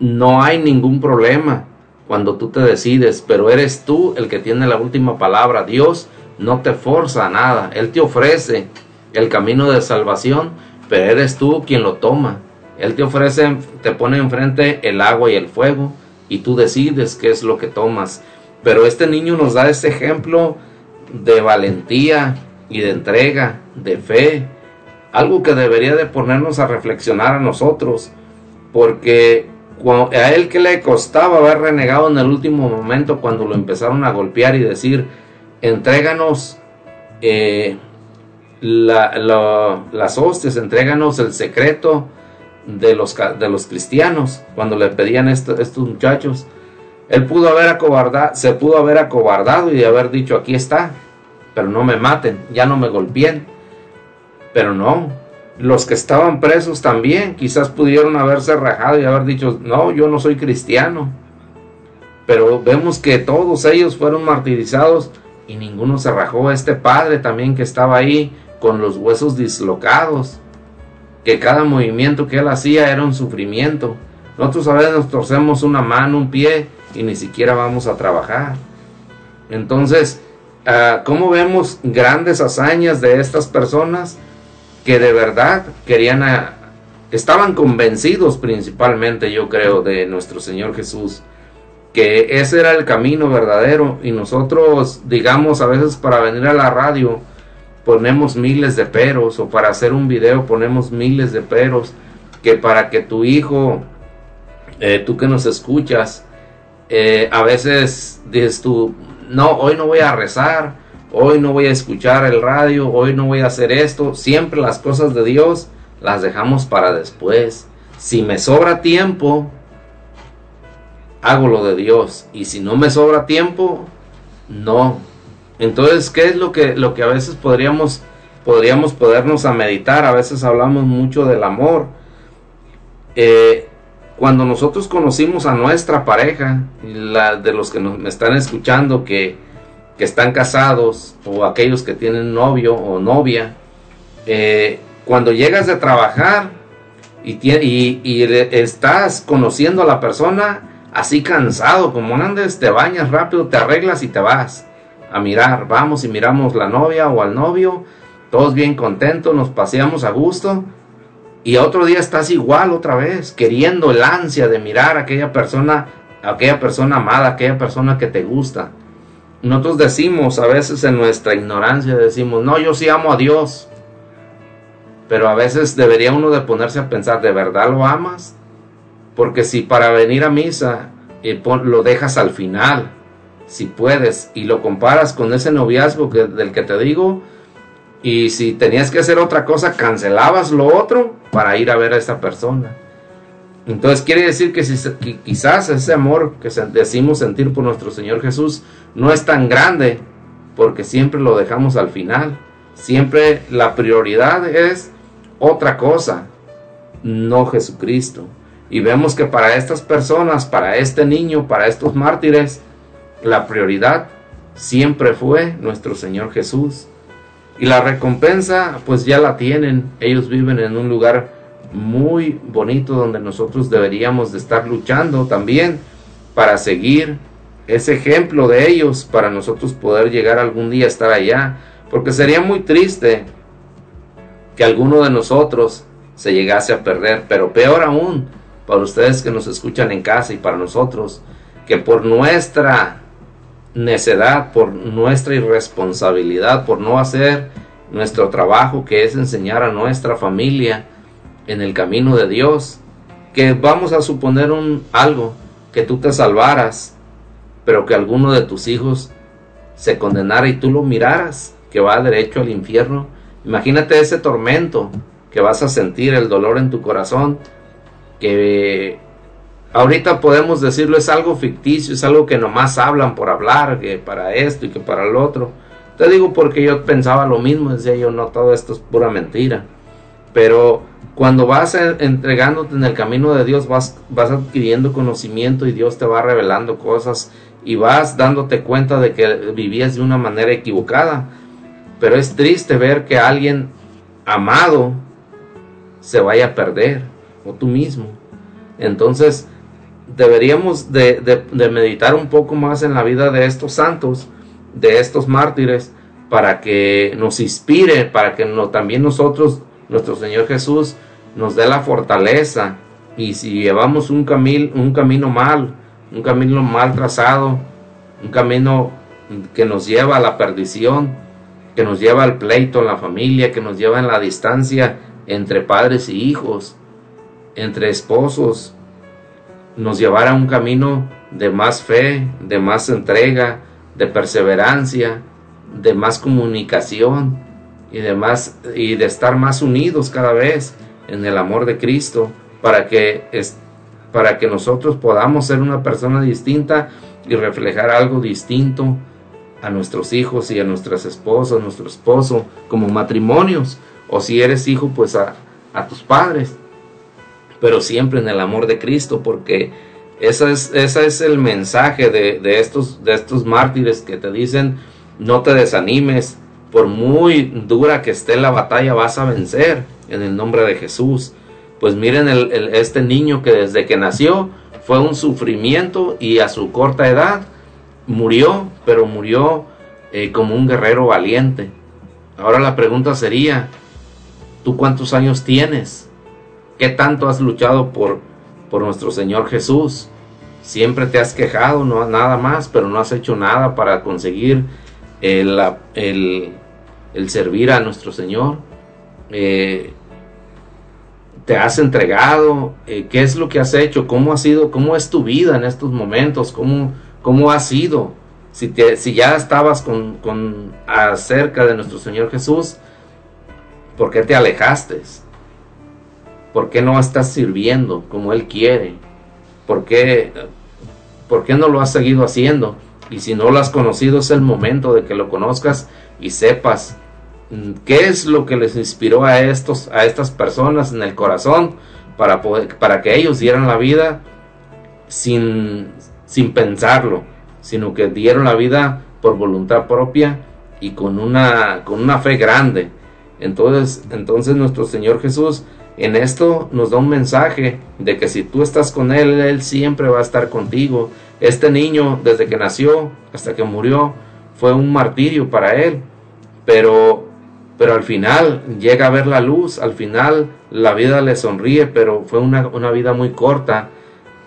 no hay ningún problema cuando tú te decides, pero eres tú el que tiene la última palabra. Dios no te forza a nada, Él te ofrece el camino de salvación, pero eres tú quien lo toma. Él te ofrece, te pone enfrente el agua y el fuego y tú decides qué es lo que tomas. Pero este niño nos da este ejemplo de valentía y de entrega, de fe, algo que debería de ponernos a reflexionar a nosotros, porque a él que le costaba haber renegado en el último momento cuando lo empezaron a golpear y decir, entréganos eh, las hostias, entréganos el secreto de los, de los cristianos, cuando le pedían esto, estos muchachos, él pudo haber acobardado, se pudo haber acobardado y haber dicho, aquí está, pero no me maten, ya no me golpeen. Pero no, los que estaban presos también quizás pudieron haberse rajado y haber dicho, no, yo no soy cristiano. Pero vemos que todos ellos fueron martirizados y ninguno se rajó. Este padre también que estaba ahí con los huesos dislocados, que cada movimiento que él hacía era un sufrimiento. Nosotros a veces nos torcemos una mano, un pie y ni siquiera vamos a trabajar. Entonces, uh, ¿cómo vemos grandes hazañas de estas personas que de verdad querían, estaban convencidos principalmente, yo creo, de nuestro Señor Jesús? que ese era el camino verdadero y nosotros digamos a veces para venir a la radio ponemos miles de peros o para hacer un video ponemos miles de peros que para que tu hijo eh, tú que nos escuchas eh, a veces dices tú, no, hoy no voy a rezar, hoy no voy a escuchar el radio, hoy no voy a hacer esto. Siempre las cosas de Dios las dejamos para después. Si me sobra tiempo, hago lo de Dios. Y si no me sobra tiempo, no. Entonces, ¿qué es lo que, lo que a veces podríamos, podríamos podernos a meditar? A veces hablamos mucho del amor. Eh, cuando nosotros conocimos a nuestra pareja, la de los que nos me están escuchando que, que, están casados o aquellos que tienen novio o novia, eh, cuando llegas de trabajar y, y, estás conociendo a la persona así cansado, como andes, te bañas rápido, te arreglas y te vas a mirar, vamos y miramos la novia o al novio, todos bien contentos, nos paseamos a gusto y otro día estás igual otra vez, queriendo el ansia de mirar a aquella persona, a aquella persona amada, a aquella persona que te gusta. Nosotros decimos a veces en nuestra ignorancia, decimos, no, yo sí amo a Dios. Pero a veces debería uno de ponerse a pensar, ¿de verdad lo amas? Porque si para venir a misa eh, lo dejas al final, si puedes, y lo comparas con ese noviazgo del que te digo, y si tenías que hacer otra cosa, cancelabas lo otro para ir a ver a esa persona. Entonces quiere decir que, quizás ese amor que decimos sentir por nuestro Señor Jesús no es tan grande porque siempre lo dejamos al final. Siempre la prioridad es otra cosa, no Jesucristo. Y vemos que para estas personas, para este niño, para estos mártires, la prioridad siempre fue nuestro Señor Jesús. Y la recompensa pues ya la tienen. Ellos viven en un lugar muy bonito donde nosotros deberíamos de estar luchando también para seguir ese ejemplo de ellos, para nosotros poder llegar algún día a estar allá. Porque sería muy triste que alguno de nosotros se llegase a perder, pero peor aún para ustedes que nos escuchan en casa y para nosotros, que por nuestra necedad, por nuestra irresponsabilidad, por no hacer nuestro trabajo que es enseñar a nuestra familia en el camino de Dios, que vamos a suponer un algo, que tú te salvaras, pero que alguno de tus hijos se condenara y tú lo miraras, que va derecho al infierno, Imagínate ese tormento que vas a sentir, el dolor en tu corazón, que ahorita podemos decirlo es algo ficticio, es algo que nomás hablan por hablar, que para esto y que para el otro. Te digo porque yo pensaba lo mismo, decía yo, no, todo esto es pura mentira. Pero cuando vas entregándote en el camino de Dios, vas, vas adquiriendo conocimiento y Dios te va revelando cosas y vas dándote cuenta de que vivías de una manera equivocada. Pero es triste ver que alguien amado se vaya a perder, o tú mismo. Entonces, deberíamos de, meditar un poco más en la vida de estos santos, de estos mártires, para que nos inspire, para que no, también nosotros, nuestro Señor Jesús, nos dé la fortaleza. Y si llevamos un, camino un camino mal, un camino mal trazado, un camino que nos lleva a la perdición, que nos lleva al pleito en la familia, que nos lleva en la distancia entre padres y hijos, entre esposos, nos llevará a un camino de más fe, de más entrega, de perseverancia, de más comunicación y de más y de estar más unidos cada vez en el amor de Cristo para que es, para que nosotros podamos ser una persona distinta y reflejar algo distinto a nuestros hijos y a nuestras esposas, nuestro esposo como matrimonios o si eres hijo pues a, a tus padres. Pero siempre en el amor de Cristo, porque ese es, es el mensaje de, de, estos, de estos mártires que te dicen, no te desanimes, por muy dura que esté la batalla vas a vencer en el nombre de Jesús. Pues miren el, este niño que desde que nació fue un sufrimiento y a su corta edad murió, pero murió eh, como un guerrero valiente. Ahora la pregunta sería, ¿tú cuántos años tienes? ¿Qué tanto has luchado por, por nuestro Señor Jesús? Siempre te has quejado, no nada más, pero no has hecho nada para conseguir el, el, servir a nuestro Señor. Eh, te has entregado, eh, qué es lo que has hecho, cómo ha sido, cómo es tu vida en estos momentos, cómo, cómo ha sido. Si, te, si ya estabas con, con acerca de nuestro Señor Jesús, ¿por qué te alejaste? ¿Por qué no estás sirviendo como Él quiere? ¿Por qué, ¿Por qué no lo has seguido haciendo? Y si no lo has conocido es el momento de que lo conozcas y sepas qué es lo que les inspiró a, estos, a estas personas en el corazón para, para que ellos dieran la vida sin, sin pensarlo, sino que dieron la vida por voluntad propia y con una, con una fe grande. Entonces, entonces nuestro Señor Jesús en esto nos da un mensaje de que si tú estás con Él, Él siempre va a estar contigo. Este niño, desde que nació hasta que murió, fue un martirio para Él. Pero, pero al final llega a ver la luz, al final la vida le sonríe, pero fue una, vida muy corta.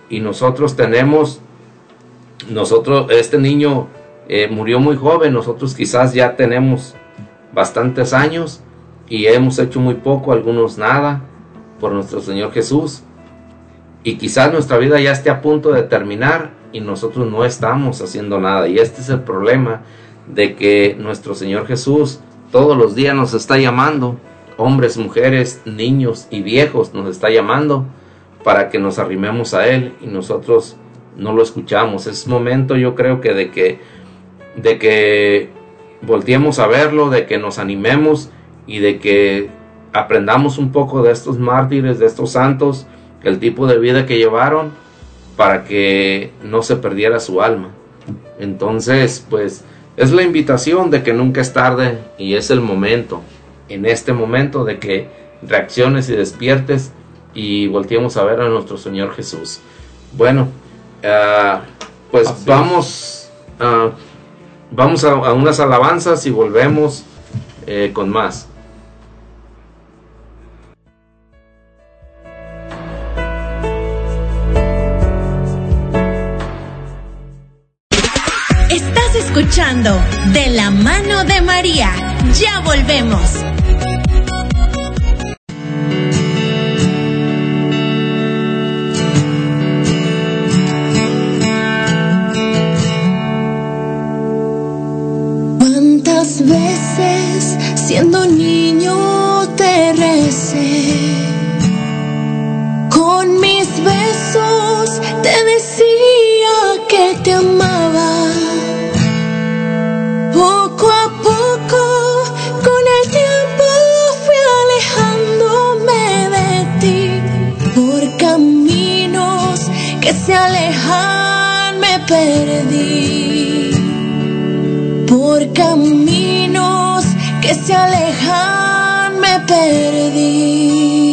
Y nosotros tenemos, nosotros, este niño eh, murió muy joven, nosotros quizás ya tenemos bastantes años y hemos hecho muy poco, algunos nada por nuestro Señor Jesús. Y quizás nuestra vida ya esté a punto de terminar y nosotros no estamos haciendo nada. Y este es el problema de que nuestro Señor Jesús todos los días nos está llamando, hombres, mujeres, niños y viejos nos está llamando para que nos arrimemos a Él y nosotros no lo escuchamos. Es momento yo creo que de que de que volteemos a verlo, de que nos animemos y de que aprendamos un poco de estos mártires, de estos santos, el tipo de vida que llevaron para que no se perdiera su alma. Entonces, pues es la invitación de que nunca es tarde y es el momento, en este momento de que reacciones y despiertes y volteemos a ver a nuestro Señor Jesús. Bueno, ah, pues vamos, uh, vamos a, unas alabanzas y volvemos eh, con más. De la mano de María. Ya volvemos. ¿Cuántas veces siendo niño quise alejar, me perdí por caminos que se alejan, me perdí.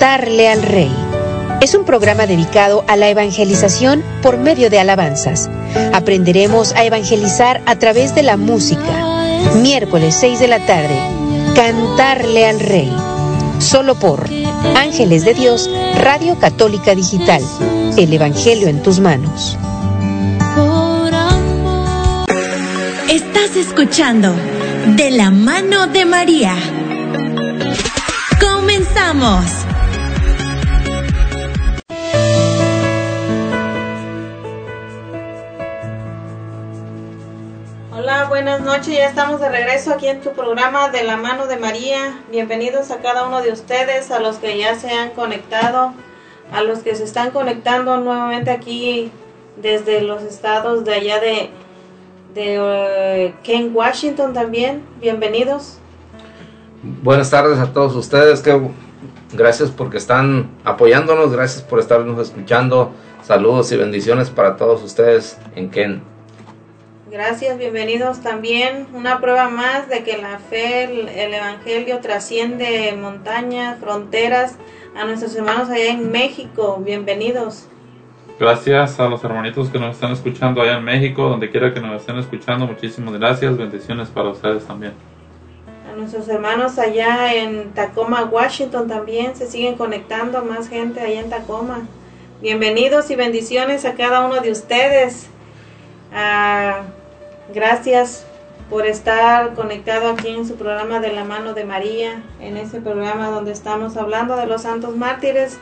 Cantarle al Rey. Es un programa dedicado a la evangelización por medio de alabanzas. Aprenderemos a evangelizar a través de la música. Miércoles 6 de la tarde. Cantarle al Rey. Solo por Ángeles de Dios, Radio Católica Digital. El Evangelio en tus manos. Estás escuchando De la mano de María. Comenzamos. Buenas noches. Ya estamos de regreso aquí en tu programa de la mano de María. Bienvenidos a cada uno de ustedes, a los que ya se han conectado, a los que se están conectando nuevamente aquí desde los estados de allá de, de eh, Ken, Washington también. Bienvenidos. Buenas tardes a todos ustedes. Que gracias porque están apoyándonos, gracias por estarnos escuchando. Saludos y bendiciones para todos ustedes en Ken. Gracias, bienvenidos también. Una prueba más de que la fe, el, el Evangelio trasciende montañas, fronteras, a nuestros hermanos allá en México. Bienvenidos. Gracias a los hermanitos que nos están escuchando allá en México, donde quiera que nos estén escuchando. Muchísimas gracias. Bendiciones para ustedes también. A nuestros hermanos allá en Tacoma, Washington también se siguen conectando más gente allá en Tacoma. Bienvenidos y bendiciones a cada uno de ustedes. Ah, gracias por estar conectado aquí en su programa de la mano de María, en ese programa donde estamos hablando de los santos mártires.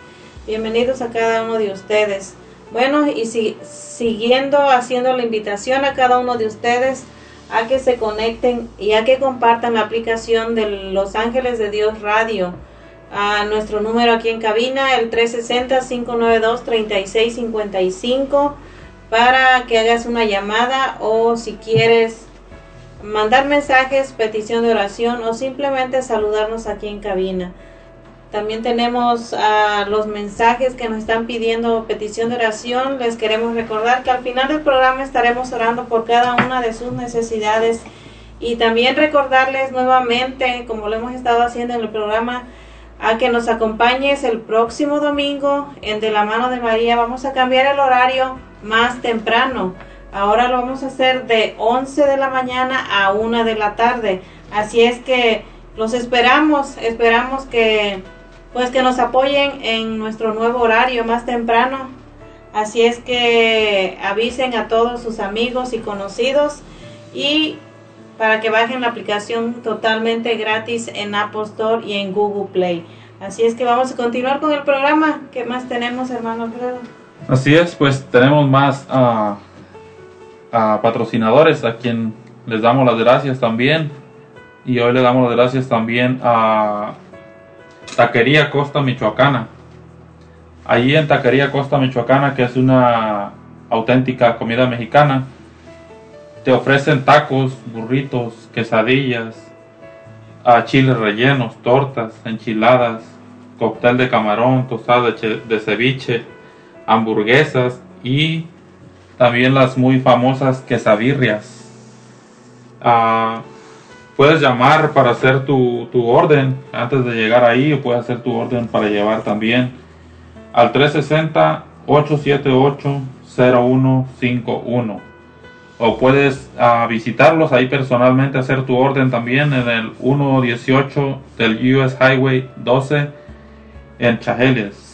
Bienvenidos a cada uno de ustedes. Bueno, y si, siguiendo haciendo la invitación a cada uno de ustedes a que se conecten y a que compartan la aplicación de Los Ángeles de Dios Radio a nuestro número aquí en cabina, el 360-592-3655, para que hagas una llamada o si quieres mandar mensajes, petición de oración o simplemente saludarnos aquí en cabina. También tenemos ah, los mensajes que nos están pidiendo petición de oración. Les queremos recordar que al final del programa estaremos orando por cada una de sus necesidades y también recordarles nuevamente, como lo hemos estado haciendo en el programa, a que nos acompañes el próximo domingo en De la mano de María. Vamos a cambiar el horario más temprano. Ahora lo vamos a hacer de 11 de la mañana a 1 de la tarde. Así es que los esperamos, esperamos que pues que nos apoyen en nuestro nuevo horario más temprano. Así es que avisen a todos sus amigos y conocidos y para que bajen la aplicación totalmente gratis en Apple Store y en Google Play. Así es que vamos a continuar con el programa. ¿Qué más tenemos, hermano Alfredo? Así es, pues tenemos más ah, a patrocinadores a quien les damos las gracias también. Y hoy le damos las gracias también a Taquería Costa Michoacana. Allí en Taquería Costa Michoacana, que es una auténtica comida mexicana, te ofrecen tacos, burritos, quesadillas, a chiles rellenos, tortas, enchiladas, cóctel de camarón, tostada de ceviche, hamburguesas y también las muy famosas quesadillas. Ah, puedes llamar para hacer tu, tu orden antes de llegar ahí puedes hacer tu orden para llevar también al 360-878-0151 o puedes ah, visitarlos ahí personalmente hacer tu orden también en el 118 del US Highway 12 en Chajeles.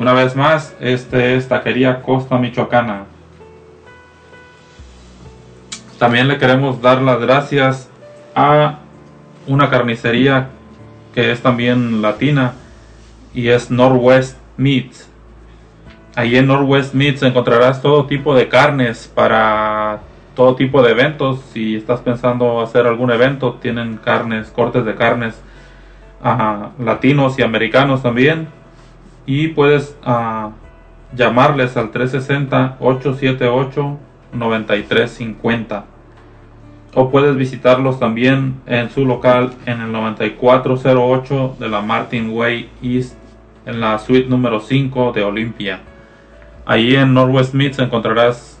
Una vez más, este es Taquería Costa Michoacana. También le queremos dar las gracias a una carnicería que es también latina y es Northwest Meats. Ahí en Northwest Meats encontrarás todo tipo de carnes para todo tipo de eventos. Si estás pensando hacer algún evento, tienen carnes, cortes de carnes ajá, latinos y americanos también. Y puedes ah, llamarles al 360-878-9350. O puedes visitarlos también en su local en el 9408 de la Martin Way East en la suite número 5 de Olympia. Ahí en Northwest Meats encontrarás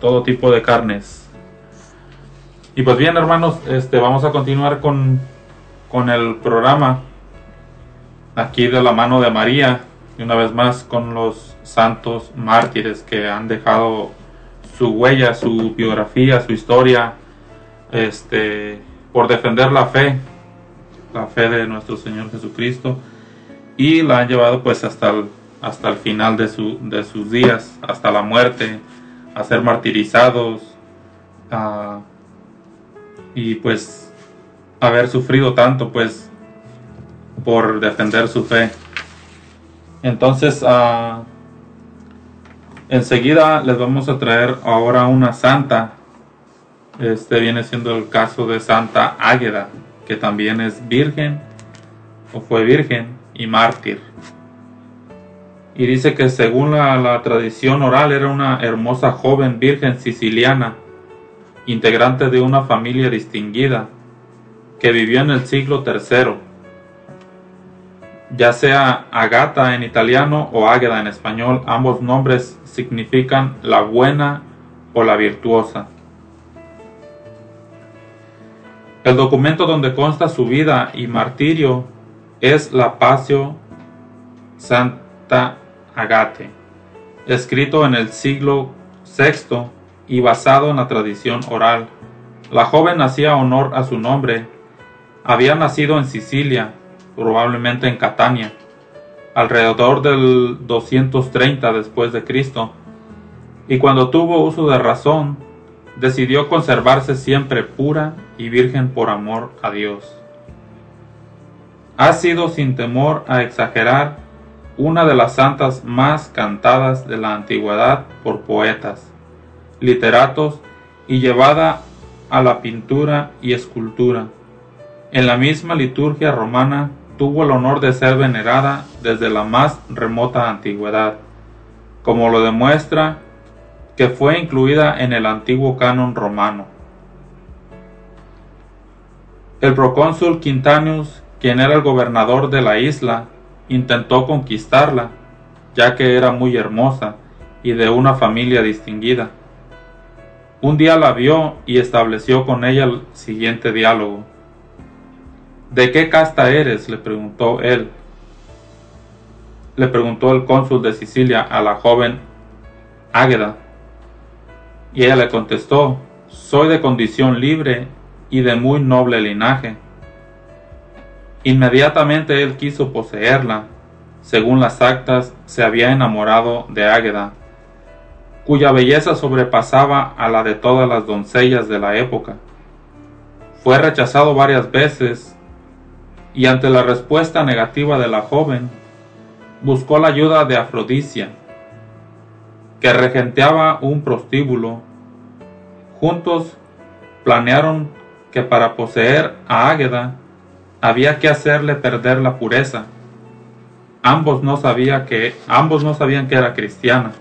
todo tipo de carnes. Y pues bien hermanos, este vamos a continuar con, con el programa aquí de la mano de María y una vez más con los santos mártires que han dejado su huella, su biografía, su historia, este, por defender la fe la fe de nuestro Señor Jesucristo y la han llevado pues hasta el, hasta el final de, su, de sus días, hasta la muerte, a ser martirizados a- y pues haber sufrido tanto pues por defender su fe. Entonces, ah, enseguida les vamos a traer ahora una santa. Este viene siendo el caso de Santa Águeda, que también es virgen, o fue virgen y mártir. Y dice que según la, tradición oral era una hermosa joven virgen siciliana, integrante de una familia distinguida, que vivió en el siglo III ya sea Agata en italiano o Águeda en español, ambos nombres significan la buena o la virtuosa. El documento donde consta su vida y martirio es la Pasio Santa Agate, escrito en el siglo VI y basado en la tradición oral. La joven hacía honor a su nombre. Había nacido en Sicilia, probablemente en Catania, alrededor del 230 después de Cristo, y cuando tuvo uso de razón, decidió conservarse siempre pura y virgen por amor a Dios. Ha sido sin temor a exagerar una de las santas más cantadas de la antigüedad por poetas, literatos y llevada a la pintura y escultura. En la misma liturgia romana tuvo el honor de ser venerada desde la más remota antigüedad, como lo demuestra que fue incluida en el antiguo canon romano. El procónsul Quintanius, quien era el gobernador de la isla, intentó conquistarla, ya que era muy hermosa y de una familia distinguida. Un día la vio y estableció con ella el siguiente diálogo. ¿De qué casta eres? le preguntó él. Le preguntó el cónsul de Sicilia a la joven Águeda. Y ella le contestó, soy de condición libre y de muy noble linaje. Inmediatamente él quiso poseerla. Según las actas, se había enamorado de Águeda, cuya belleza sobrepasaba a la de todas las doncellas de la época. Fue rechazado varias veces y ante la respuesta negativa de la joven, buscó la ayuda de Afrodisia, que regenteaba un prostíbulo. Juntos planearon que para poseer a Águeda había que hacerle perder la pureza. Ambos no, sabía que, ambos no sabían que era cristiana.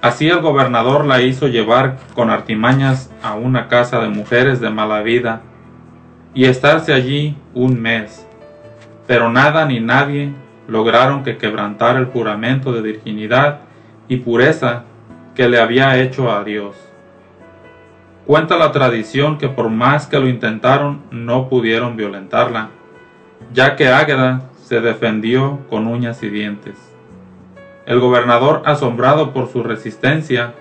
Así el gobernador la hizo llevar con artimañas a una casa de mujeres de mala vida y estarse allí un mes. Pero nada ni nadie lograron que quebrantara el juramento de virginidad y pureza que le había hecho a Dios. Cuenta la tradición que por más que lo intentaron no pudieron violentarla, ya que Águeda se defendió con uñas y dientes. El gobernador, asombrado por su resistencia,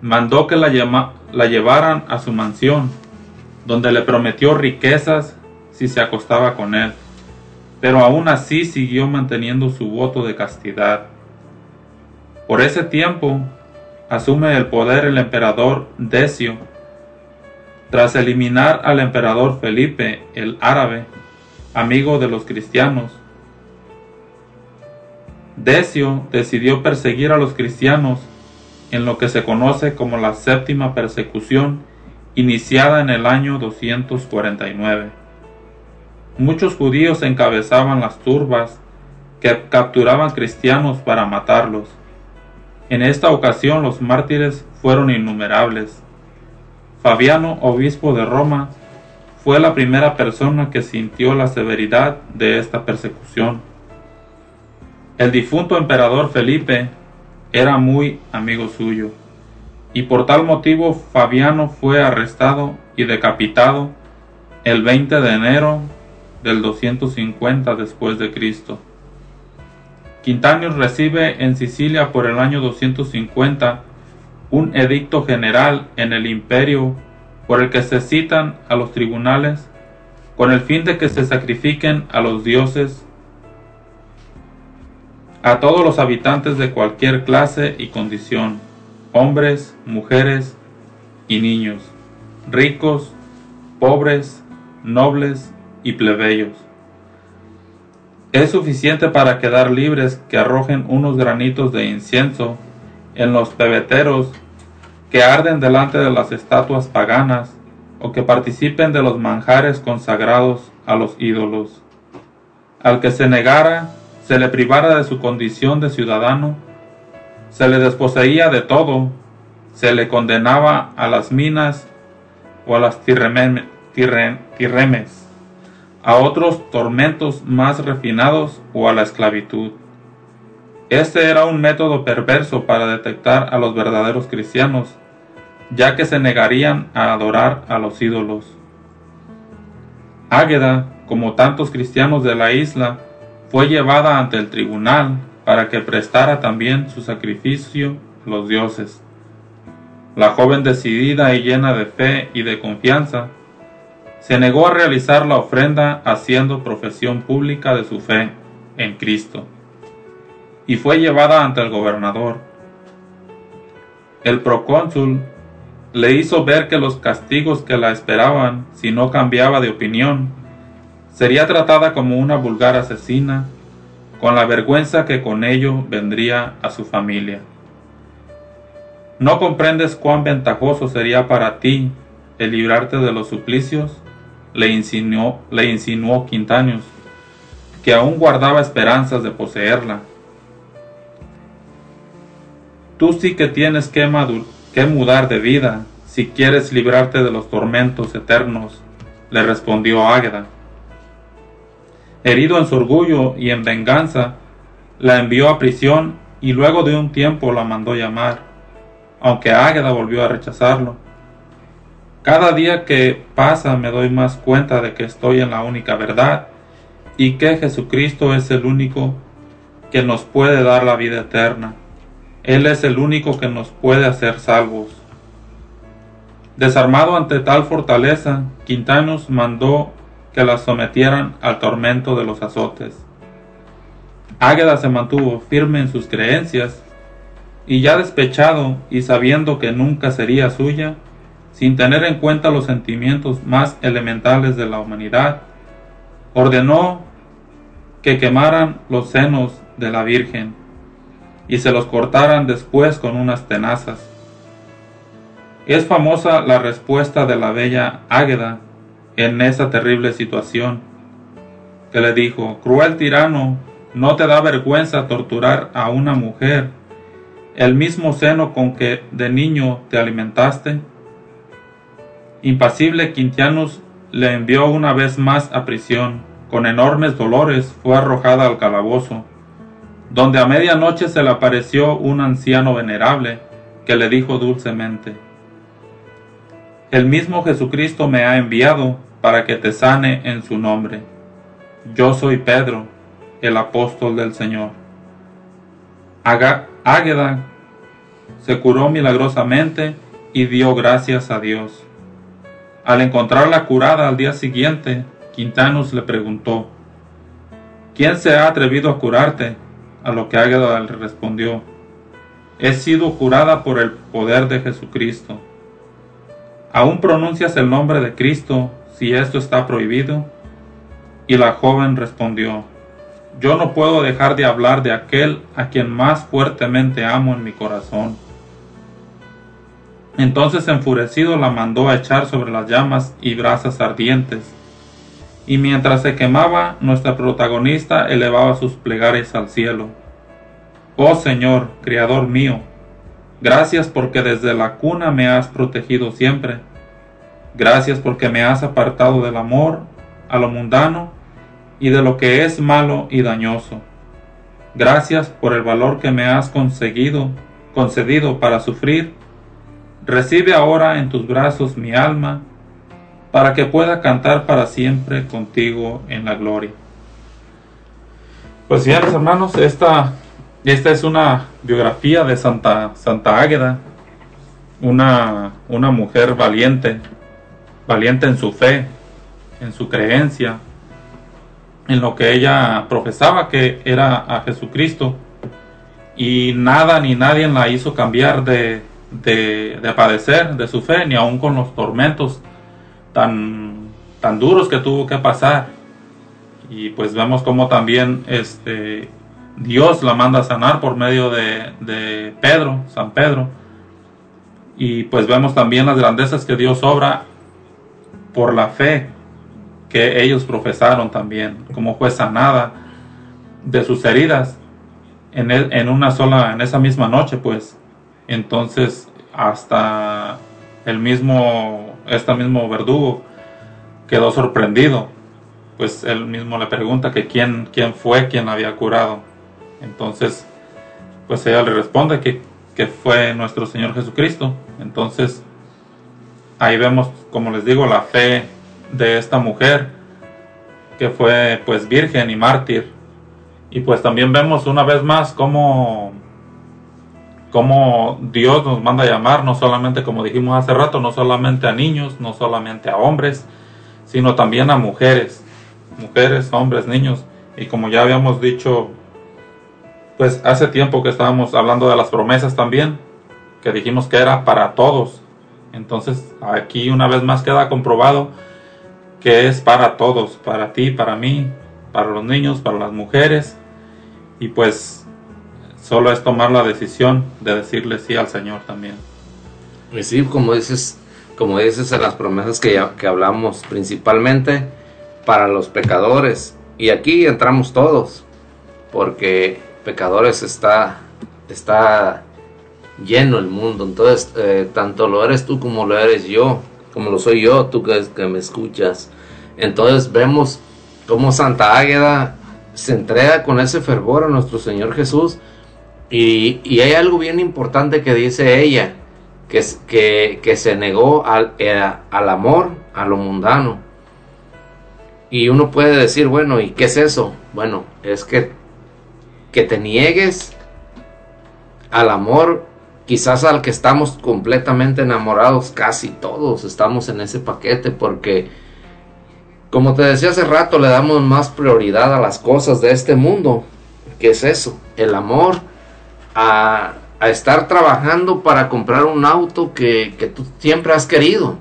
mandó que la, la llevaran a su mansión, donde le prometió riquezas si se acostaba con él, pero aún así siguió manteniendo su voto de castidad. Por ese tiempo, asume el poder el emperador Decio, tras eliminar al emperador Felipe el árabe, amigo de los cristianos. Decio decidió perseguir a los cristianos en lo que se conoce como la séptima persecución iniciada en el año 249. Muchos judíos encabezaban las turbas que capturaban cristianos para matarlos. En esta ocasión los mártires fueron innumerables. Fabiano, obispo de Roma, fue la primera persona que sintió la severidad de esta persecución. El difunto emperador Felipe era muy amigo suyo, y por tal motivo Fabiano fue arrestado y decapitado el 20 de enero del 250 después de Cristo. Quintanius recibe en Sicilia por el año 250 un edicto general en el imperio por el que se citan a los tribunales con el fin de que se sacrifiquen a los dioses a todos los habitantes de cualquier clase y condición, hombres, mujeres y niños, ricos, pobres, nobles y plebeyos. Es suficiente para quedar libres que arrojen unos granitos de incienso en los pebeteros que arden delante de las estatuas paganas o que participen de los manjares consagrados a los ídolos. Al que se negara, se le privara de su condición de ciudadano, se le desposeía de todo, se le condenaba a las minas o a las tirremes, a otros tormentos más refinados o a la esclavitud. Este era un método perverso para detectar a los verdaderos cristianos, ya que se negarían a adorar a los ídolos. Águeda, como tantos cristianos de la isla, fue llevada ante el tribunal para que prestara también su sacrificio los dioses. La joven decidida y llena de fe y de confianza, se negó a realizar la ofrenda haciendo profesión pública de su fe en Cristo y fue llevada ante el gobernador. El procónsul le hizo ver que los castigos que la esperaban si no cambiaba de opinión sería tratada como una vulgar asesina, con la vergüenza que con ello vendría a su familia. ¿No comprendes cuán ventajoso sería para ti el librarte de los suplicios? Le insinuó, le insinuó que aún guardaba esperanzas de poseerla. Tú sí que tienes que, que mudar de vida si quieres librarte de los tormentos eternos, le respondió Águeda. Herido en su orgullo y en venganza, la envió a prisión y luego de un tiempo la mandó llamar, aunque Águeda volvió a rechazarlo. Cada día que pasa me doy más cuenta de que estoy en la única verdad y que Jesucristo es el único que nos puede dar la vida eterna. Él es el único que nos puede hacer salvos. Desarmado ante tal fortaleza, Quintanos mandó que la sometieran al tormento de los azotes. Águeda se mantuvo firme en sus creencias y ya despechado y sabiendo que nunca sería suya, sin tener en cuenta los sentimientos más elementales de la humanidad, ordenó que quemaran los senos de la Virgen y se los cortaran después con unas tenazas. Es famosa la respuesta de la bella Águeda en esa terrible situación, que le dijo, cruel tirano, ¿no te da vergüenza torturar a una mujer el mismo seno con que de niño te alimentaste? Impasible Quintianus le envió una vez más a prisión. Con enormes dolores fue arrojada al calabozo donde a medianoche se le apareció un anciano venerable que le dijo dulcemente, El mismo Jesucristo me ha enviado para que te sane en su nombre. Yo soy Pedro, el apóstol del Señor. Águeda se curó milagrosamente y dio gracias a Dios. Al encontrarla curada al día siguiente, Quintanus le preguntó, ¿Quién se ha atrevido a curarte? A lo que Águeda le respondió, He sido jurada por el poder de Jesucristo. ¿Aún pronuncias el nombre de Cristo si esto está prohibido? Y la joven respondió, Yo no puedo dejar de hablar de aquel a quien más fuertemente amo en mi corazón. Entonces enfurecido la mandó a echar sobre las llamas y brasas ardientes y mientras se quemaba, nuestra protagonista elevaba sus plegarias al cielo. Oh Señor, Criador mío, gracias porque desde la cuna me has protegido siempre. Gracias porque me has apartado del amor a lo mundano y de lo que es malo y dañoso. Gracias por el valor que me has conseguido, concedido para sufrir. Recibe ahora en tus brazos mi alma para que pueda cantar para siempre contigo en la gloria. Pues bien, hermanos, esta, esta es una biografía de Santa, Santa Águeda, una, una mujer valiente, valiente en su fe, en su creencia, en lo que ella profesaba que era a Jesucristo y nada ni nadie la hizo cambiar de, de, de padecer de su fe, ni aun con los tormentos tan, tan duros que tuvo que pasar. Y pues vemos como también este, Dios la manda a sanar por medio de, de Pedro, San Pedro. Y pues vemos también las grandezas que Dios obra por la fe que ellos profesaron también, como fue sanada de sus heridas en, en una sola, en esa misma noche, pues. Entonces, hasta el mismo, este mismo verdugo quedó sorprendido, pues él mismo le pregunta que quién, quién fue quien había curado. Entonces, pues ella le responde que, que fue nuestro Señor Jesucristo. Entonces, ahí vemos, como les digo, la fe de esta mujer que fue pues virgen y mártir. Y pues también vemos una vez más cómo, cómo Dios nos manda a llamar, no solamente como dijimos hace rato, no solamente a niños, no solamente a hombres, sino también a mujeres, mujeres, hombres, niños. Y como ya habíamos dicho, pues hace tiempo que estábamos hablando de las promesas también, que dijimos que era para todos. Entonces aquí una vez más queda comprobado que es para todos, para ti, para mí, para los niños, para las mujeres. Y pues solo es tomar la decisión de decirle sí al Señor también. Pues sí, como dices, como dices en las promesas que, ya- que hablamos, principalmente para los pecadores. Y aquí entramos todos, porque pecadores está, está lleno el mundo. Entonces, eh, tanto lo eres tú como lo eres yo, como lo soy yo, tú que, me escuchas. Entonces vemos cómo Santa Águeda se entrega con ese fervor a nuestro Señor Jesús. Y, y hay algo bien importante que dice ella, que, que, que se negó al, eh, al amor, a lo mundano. Y uno puede decir, bueno, ¿y qué es eso? Bueno, es que, que te niegues al amor, quizás al que estamos completamente enamorados, casi todos estamos en ese paquete, porque, como te decía hace rato, le damos más prioridad a las cosas de este mundo. ¿Qué es eso? El amor a, estar trabajando para comprar un auto que tú siempre has querido.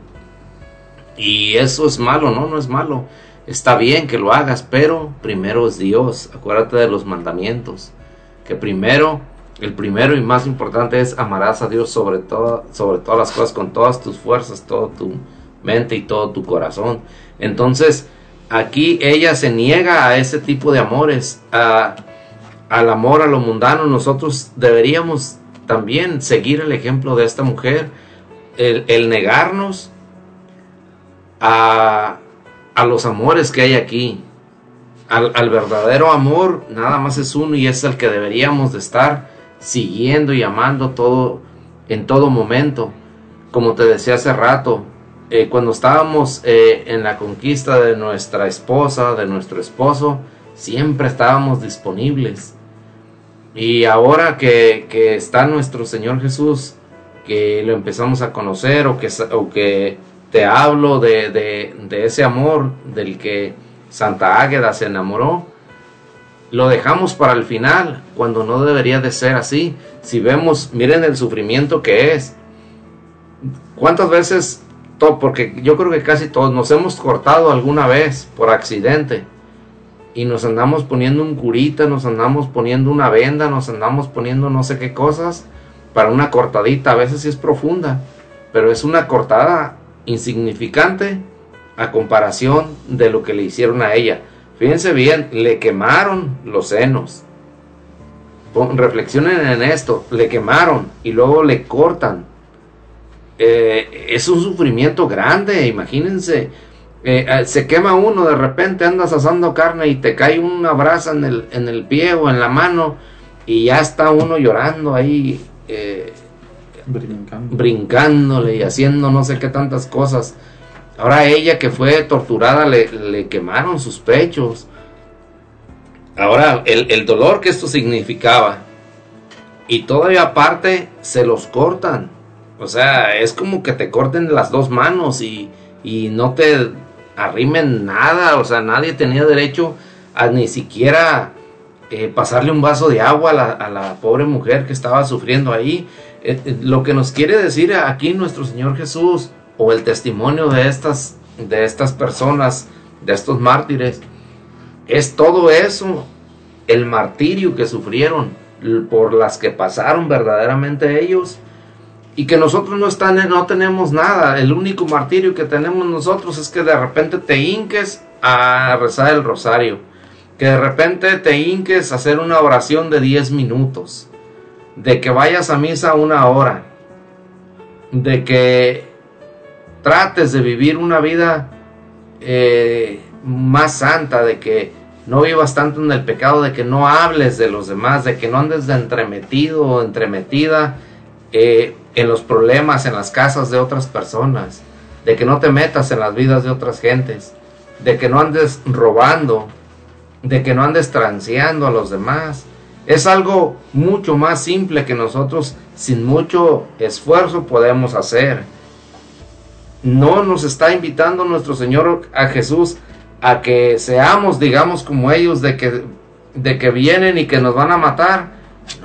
Y eso es malo, ¿no? No es malo. Está bien que lo hagas, pero primero es Dios. Acuérdate de los mandamientos. Que primero, el primero y más importante es amarás a Dios sobre, sobre todas las cosas, con todas tus fuerzas, toda tu mente y todo tu corazón. Entonces, aquí ella se niega a ese tipo de amores, a, al amor a lo mundano. Nosotros deberíamos también seguir el ejemplo de esta mujer, el, el negarnos a, a los amores que hay aquí. Al, al verdadero amor nada más es uno y es el que deberíamos de estar siguiendo y amando todo en todo momento. Como te decía hace rato, eh, cuando estábamos eh, en la conquista de nuestra esposa, de nuestro esposo, siempre estábamos disponibles. Y ahora que, que está nuestro Señor Jesús, que lo empezamos a conocer o que, o que te hablo de, de- de ese amor del que Santa Águeda se enamoró, lo dejamos para el final, cuando no debería de ser así. Si vemos, miren el sufrimiento que es. ¿Cuántas veces, porque yo creo que casi todos nos hemos cortado alguna vez por accidente? y nos andamos poniendo un curita, nos andamos poniendo una venda, nos andamos poniendo no sé qué cosas para una cortadita, a veces sí es profunda, pero es una cortada insignificante a comparación de lo que le hicieron a ella. Fíjense bien, le quemaron los senos. Reflexionen en esto, le quemaron y luego le cortan. Eh, es un sufrimiento grande, imagínense. Eh, eh, se quema uno, de repente andas asando carne y te cae una brasa en el, en el pie o en la mano y ya está uno llorando ahí, eh, brincándole y haciendo no sé qué tantas cosas. Ahora ella que fue torturada le, le quemaron sus pechos. Ahora el, el dolor que esto significaba. Y todavía aparte se los cortan. O sea, es como que te corten las dos manos y, y no te arrimen nada, o sea, nadie tenía derecho a ni siquiera eh, pasarle un vaso de agua a la, pobre mujer que estaba sufriendo ahí. Eh, eh, lo que nos quiere decir aquí nuestro Señor Jesús o el testimonio de estas, de estas personas, de estos mártires, es todo eso, el martirio que sufrieron, por las que pasaron verdaderamente ellos, y que nosotros no, están, no tenemos nada. El único martirio que tenemos nosotros es que de repente te hinques a rezar el rosario, que de repente te hinques a hacer una oración de 10 minutos, de que vayas a misa una hora, de que trates de vivir una vida eh, más santa, de que no vivas tanto en el pecado, de que no hables de los demás, de que no andes de entremetido o entremetida eh, en los problemas, en las casas de otras personas, de que no te metas en las vidas de otras gentes, de que no andes robando, de que no andes transeando a los demás. Es algo mucho más simple que nosotros sin mucho esfuerzo podemos hacer. No nos está invitando nuestro Señor a Jesús a que seamos, digamos, como ellos, de que, de que vienen y que nos van a matar.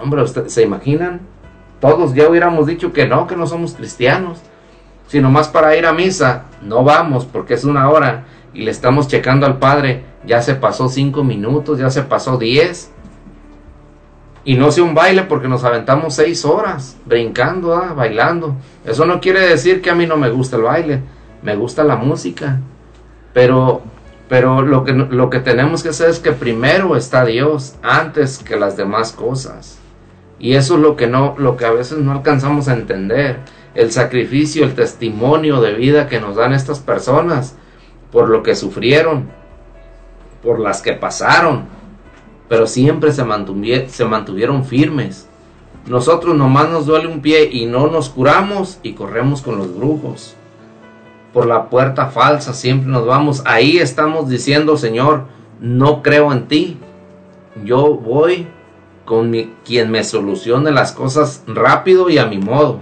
hombre, ¿ustedes se imaginan? Todos ya hubiéramos dicho que no, que no somos cristianos. Sino más para ir a misa, no vamos porque es una hora y le estamos checando al Padre, ya se pasó cinco minutos, ya se pasó diez. Y no sea un baile porque nos aventamos seis horas brincando, ah, bailando. Eso no quiere decir que a mí no me gusta el baile, me gusta la música. Pero pero lo que, lo que tenemos que hacer es que primero está Dios antes que las demás cosas. Y eso es lo que, no, lo que a veces no alcanzamos a entender. El sacrificio, el testimonio de vida que nos dan estas personas por lo que sufrieron, por las que pasaron, pero siempre se, mantuvieron, firmes. Nosotros nomás nos duele un pie y no nos curamos y corremos con los brujos por la puerta falsa, siempre nos vamos. Ahí estamos diciendo, Señor, no creo en ti. Yo voy con quien me solucione las cosas rápido y a mi modo.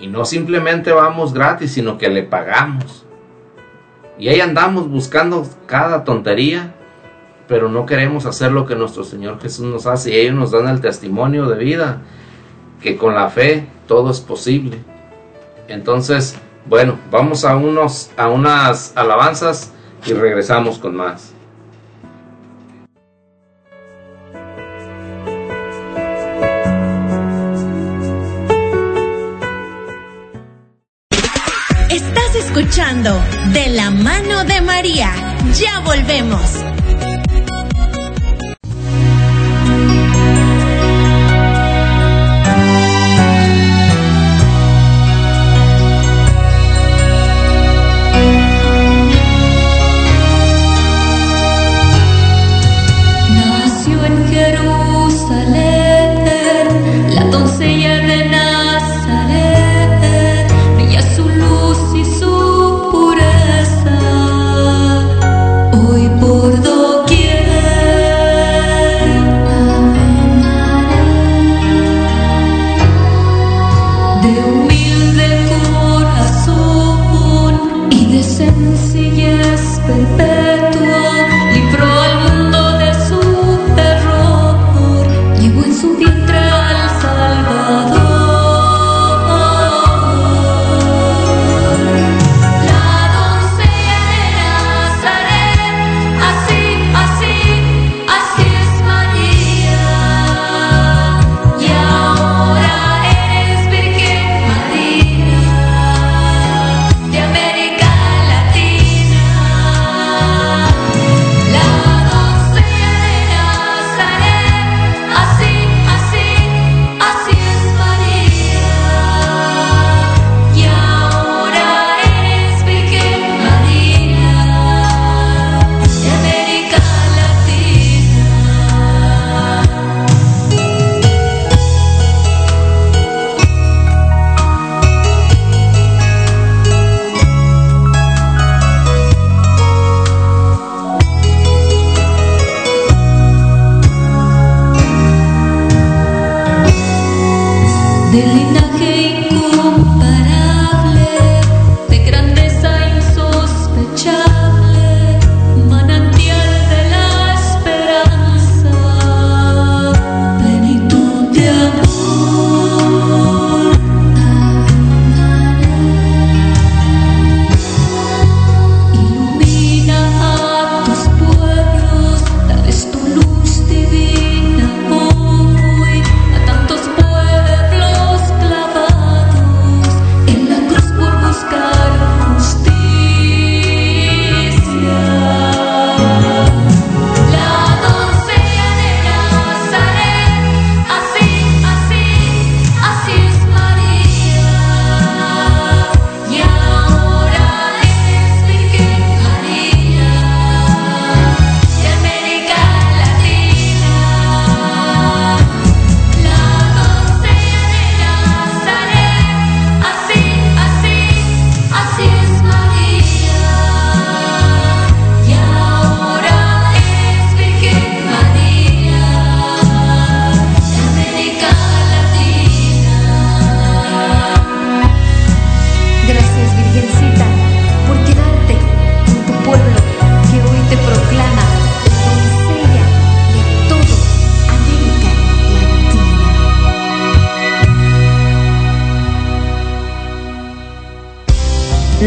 Y no simplemente vamos gratis, sino que le pagamos. Y ahí andamos buscando cada tontería, pero no queremos hacer lo que nuestro Señor Jesús nos hace. Y ellos nos dan el testimonio de vida, que con la fe todo es posible. Entonces, bueno, vamos a unos a unas alabanzas y regresamos con más. Estás escuchando De la mano de María. Ya volvemos.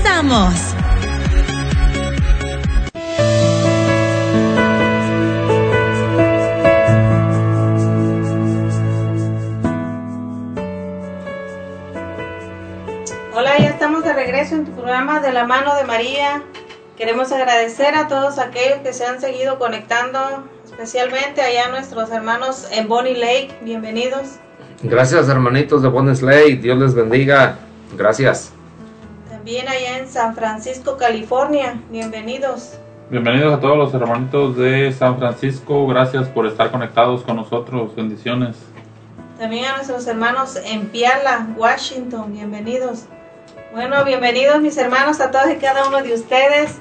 Comenzamos. Hola, ya estamos de regreso en tu programa de la mano de María. Queremos agradecer a todos aquellos que se han seguido conectando, especialmente allá a nuestros hermanos en Bonnie Lake. Bienvenidos. Gracias hermanitos de Bonesley, Dios les bendiga. Gracias. También allá en San Francisco, California. Bienvenidos. Bienvenidos a todos los hermanitos de San Francisco. Gracias por estar conectados con nosotros. Bendiciones. También a nuestros hermanos en Piala, Washington. Bienvenidos. Bueno, bienvenidos mis hermanos a todos y cada uno de ustedes.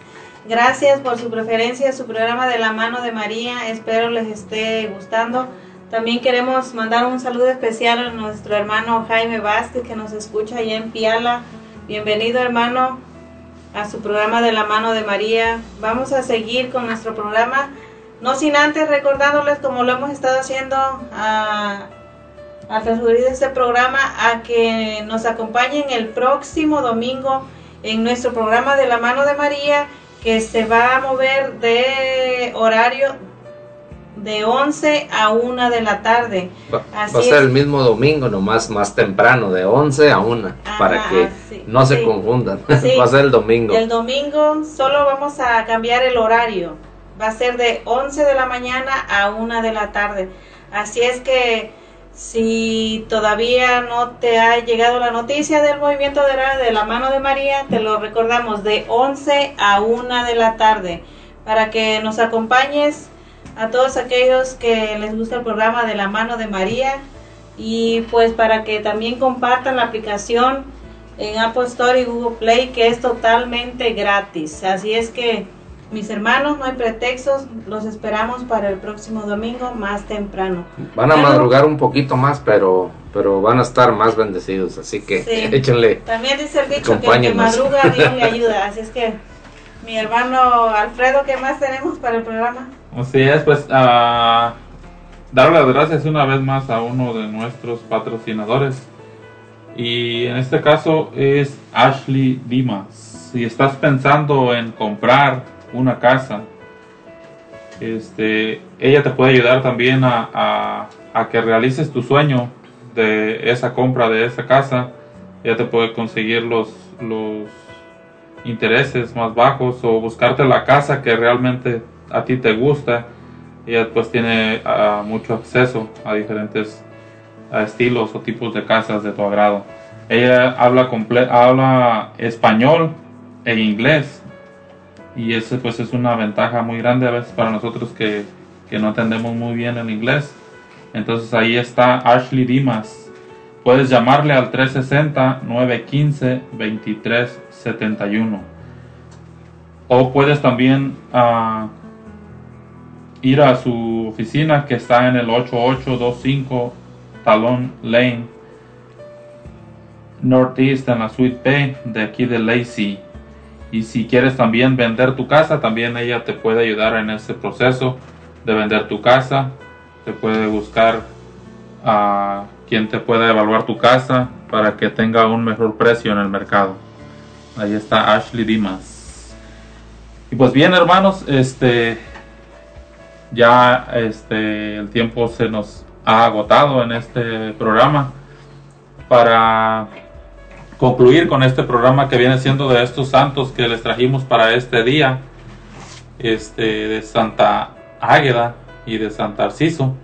Gracias por su preferencia su programa de la mano de María. Espero les esté gustando. También queremos mandar un saludo especial a nuestro hermano Jaime Vázquez que nos escucha allá en Piala. Bienvenido hermano a su programa de la mano de María. Vamos a seguir con nuestro programa. No sin antes recordándoles como lo hemos estado haciendo a, a transcurrir este programa a que nos acompañen el próximo domingo en nuestro programa de la mano de María que se va a mover de horario de 11 a 1 de la tarde. Va, Así va a ser es. el mismo domingo, nomás más temprano, de 11 a 1, para que sí, no se confundan. Sí. va a ser el domingo. El domingo solo vamos a cambiar el horario. Va a ser de 11 de la mañana a 1 de la tarde. Así es que si todavía no te ha llegado la noticia del movimiento de la, de la mano de María, te lo recordamos de 11 a 1 de la tarde para que nos acompañes a todos aquellos que les gusta el programa de la mano de María y pues para que también compartan la aplicación en Apple Store y Google Play que es totalmente gratis. Así es que mis hermanos, no hay pretextos, los esperamos para el próximo domingo más temprano. Van a madrugar un poquito más, pero pero van a estar más bendecidos, así que Sí. échenle. También dice el dicho que el que madruga Dios le ayuda. Así es que mi hermano Alfredo, ¿qué más tenemos para el programa? Así es, pues a darle las gracias una vez más a uno de nuestros patrocinadores. Y en este caso es Ashley Dimas. Si estás pensando en comprar una casa, este, ella te puede ayudar también a, a- a que realices tu sueño de esa compra de esa casa. Ella te puede conseguir los, los intereses más bajos o buscarte la casa que realmente a ti te gusta. Ella pues tiene ah, mucho acceso a diferentes estilos o tipos de casas de tu agrado. Ella habla, habla español e inglés y ese pues es una ventaja muy grande a veces para nosotros que, que no entendemos muy bien el inglés. Entonces ahí está Ashley Dimas. Puedes llamarle al 360-915-2371. O puedes también ah, ir a su oficina que está en el 8825 Talon Lane, Northeast en la Suite B de aquí de Lacey. Y si quieres también vender tu casa, también ella te puede ayudar en ese proceso de vender tu casa. Te puede buscar a quien te pueda evaluar tu casa para que tenga un mejor precio en el mercado. Ahí está Ashley Dimas. Y pues bien, hermanos, este ya este el tiempo se nos ha agotado en este programa. Para concluir con este programa que viene siendo de estos santos que les trajimos para este día, este, de Santa Águeda y de Santa Arciso,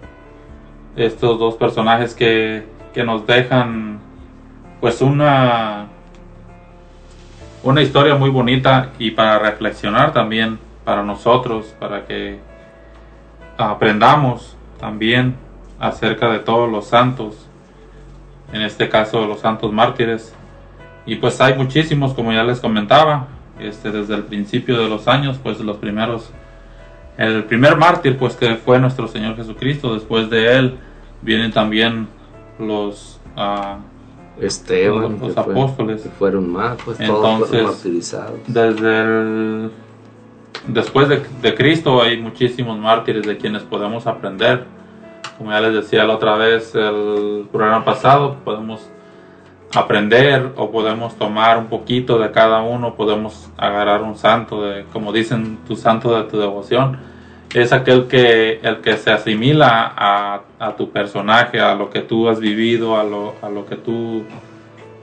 estos dos personajes que, que nos dejan pues una una historia muy bonita y para reflexionar también para nosotros, para que aprendamos también acerca de todos los santos, en este caso los santos mártires. Y pues hay muchísimos, como ya les comentaba, este, desde el principio de los años, pues los primeros, el primer mártir pues que fue nuestro Señor Jesucristo, después de él vienen también los... Uh, Esteban, los, apóstoles. fueron más, pues Entonces, todos fueron martirizados. Desde el, después de, Cristo hay muchísimos mártires de quienes podemos aprender. Como ya les decía la otra vez, el programa pasado, podemos aprender o podemos tomar un poquito de cada uno, podemos agarrar un santo, de, como dicen, tu santo de tu devoción. Es aquel que, el que se asimila a, a tu personaje, a lo que tú has vivido, a lo, a lo que tú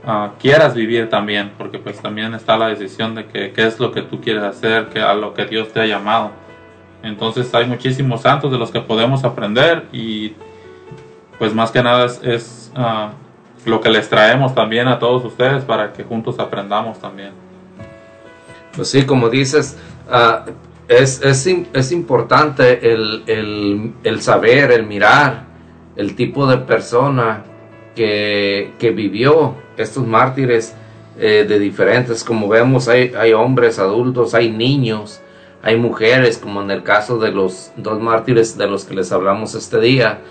uh, quieras vivir también, porque pues también está la decisión de que qué es lo que tú quieres hacer, que a lo que Dios te ha llamado. Entonces hay muchísimos santos de los que podemos aprender y pues más que nada es, es uh, lo que les traemos también a todos ustedes para que juntos aprendamos también. Pues sí, como dices, uh, es, es, es, importante el, el, el, saber, el mirar el tipo de persona que, que vivió estos mártires eh, de diferentes, como vemos, hay, hay hombres adultos, hay niños, hay mujeres, como en el caso de los dos mártires de los que les hablamos este día,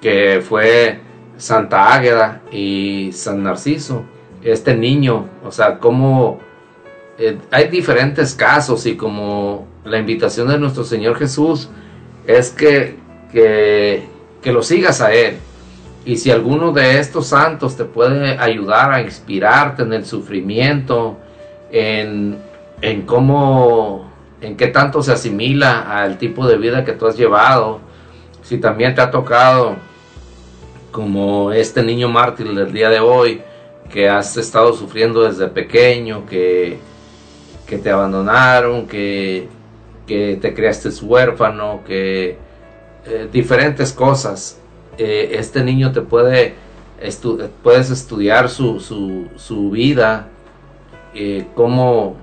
que fue Santa Águeda y San Narciso. Este niño, o sea, como eh, hay diferentes casos y como la invitación de nuestro Señor Jesús es que, que, que lo sigas a Él. Y si alguno de estos santos te puede ayudar a inspirarte en el sufrimiento, en, en cómo, en qué tanto se asimila al tipo de vida que tú has llevado, si también te ha tocado como este niño mártir del día de hoy, que has estado sufriendo desde pequeño, que, que te abandonaron, que, que te creaste huérfano, que eh, diferentes cosas. Eh, este niño te puede, puedes estudiar su, su, su vida, eh, cómo,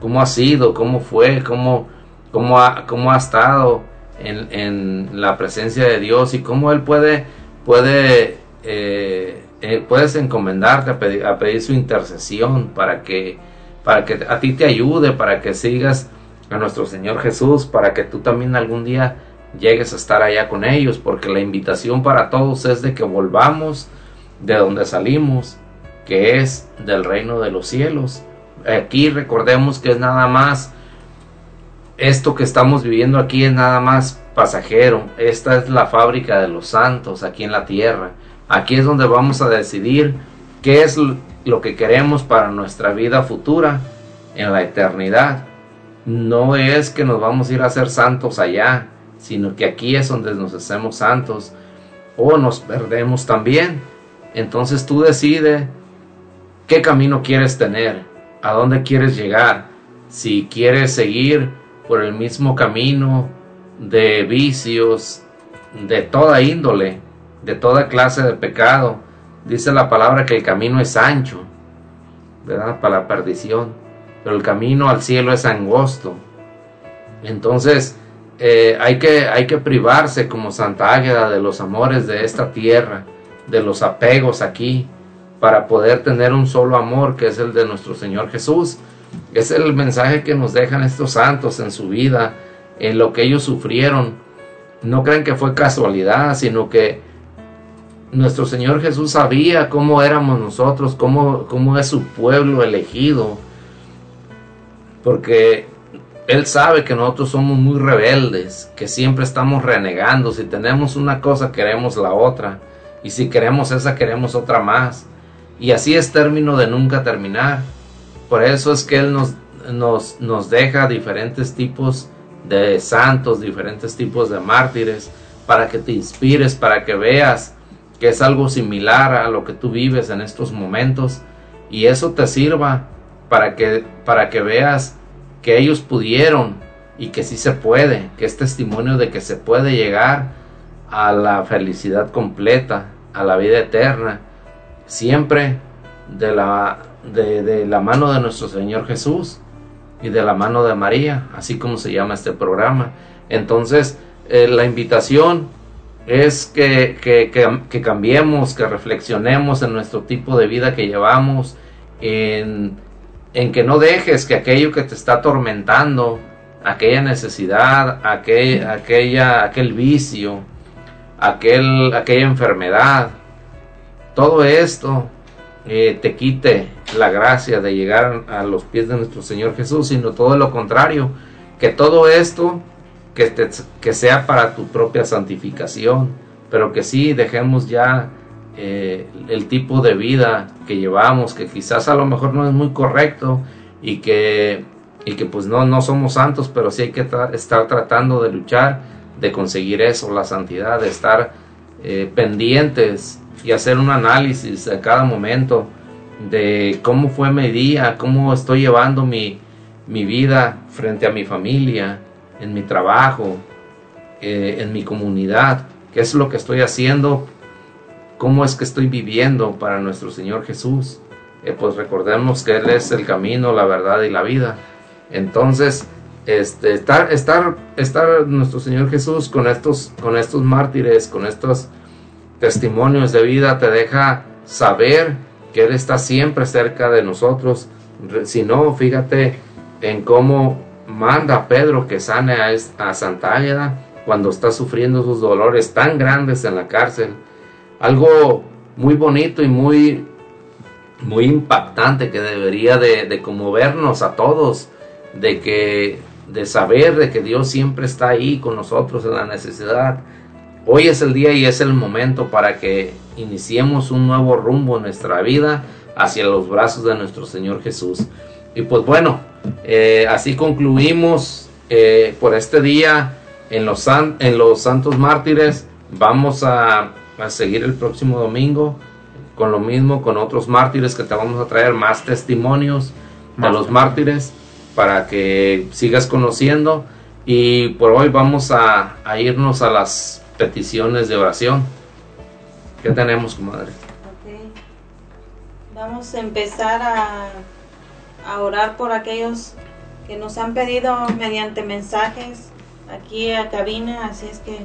cómo, ha sido, cómo fue, cómo, cómo, ha, cómo ha estado en, en, la presencia de Dios y cómo Él puede, puede eh, puedes encomendarte a pedir, a pedir, su intercesión para que, para que a ti te ayude, para que sigas a nuestro Señor Jesús, para que tú también algún día llegues a estar allá con ellos, porque la invitación para todos es de que volvamos de donde salimos, que es del reino de los cielos. Aquí recordemos que es nada más, esto que estamos viviendo aquí es nada más pasajero, esta es la fábrica de los santos aquí en la tierra. Aquí es donde vamos a decidir qué es lo que queremos para nuestra vida futura en la eternidad. No es que nos vamos a ir a ser santos allá, sino que aquí es donde nos hacemos santos o nos perdemos también. Entonces tú decides qué camino quieres tener, a dónde quieres llegar, si quieres seguir por el mismo camino de vicios de toda índole, de toda clase de pecado. Dice la palabra que el camino es ancho, ¿verdad? Para la perdición, pero el camino al cielo es angosto. Entonces, eh, hay, que, hay que privarse como Santa Águeda de los amores de esta tierra, de los apegos aquí, para poder tener un solo amor que es el de nuestro Señor Jesús. Es el mensaje que nos dejan estos santos en su vida, en lo que ellos sufrieron. No creen que fue casualidad, sino que nuestro Señor Jesús sabía cómo éramos nosotros, cómo, cómo es su pueblo elegido, porque Él sabe que nosotros somos muy rebeldes, que siempre estamos renegando, si tenemos una cosa queremos la otra, y si queremos esa queremos otra más, y así es término de nunca terminar. Por eso es que Él nos, nos, nos deja diferentes tipos de santos, diferentes tipos de mártires, para que te inspires, para que veas que es algo similar a lo que tú vives en estos momentos. Y eso te sirva para que, para que veas que ellos pudieron y que sí se puede, que es testimonio de que se puede llegar a la felicidad completa, a la vida eterna, siempre de la, de, de la mano de nuestro Señor Jesús y de la mano de María, así como se llama este programa. Entonces, eh, la invitación es que, que, que, que, cambiemos, que reflexionemos en nuestro tipo de vida que llevamos, en, en que no dejes que aquello que te está atormentando, aquella necesidad, aquel, aquella, aquel vicio, aquel, aquella enfermedad, todo esto eh, te quite la gracia de llegar a los pies de nuestro Señor Jesús, sino todo lo contrario, que todo esto que, te, que sea para tu propia santificación, pero que sí dejemos ya eh, el tipo de vida que llevamos, que quizás a lo mejor no es muy correcto y que, y que pues no, no somos santos, pero sí hay que estar tratando de luchar, de conseguir eso, la santidad, de estar eh, pendientes y hacer un análisis a cada momento de cómo fue mi día, cómo estoy llevando mi, mi vida frente a mi familia, en mi trabajo, eh, en mi comunidad, qué es lo que estoy haciendo, cómo es que estoy viviendo para nuestro Señor Jesús. Eh, pues recordemos que Él es el camino, la verdad y la vida. Entonces, este, estar, nuestro Señor Jesús con estos, con estos mártires, con estos testimonios de vida, te deja saber que Él está siempre cerca de nosotros. Si no, fíjate en cómo manda Pedro que sane a Santa Águeda cuando está sufriendo sus dolores tan grandes en la cárcel. Algo muy bonito y muy, muy impactante que debería de, conmovernos a todos, de que de saber de que Dios siempre está ahí con nosotros en la necesidad. Hoy es el día y es el momento para que iniciemos un nuevo rumbo en nuestra vida hacia los brazos de nuestro Señor Jesús. Y pues bueno, eh, así concluimos eh, por este día en los, en los Santos Mártires. Vamos a, a, seguir el próximo domingo con lo mismo, con otros mártires que te vamos a traer más testimonios de los mártires para que sigas conociendo. Y por hoy vamos a, a irnos a las peticiones de oración. ¿Qué tenemos, comadre? Okay. Vamos a empezar a a orar por aquellos que nos han pedido mediante mensajes aquí a cabina, así es que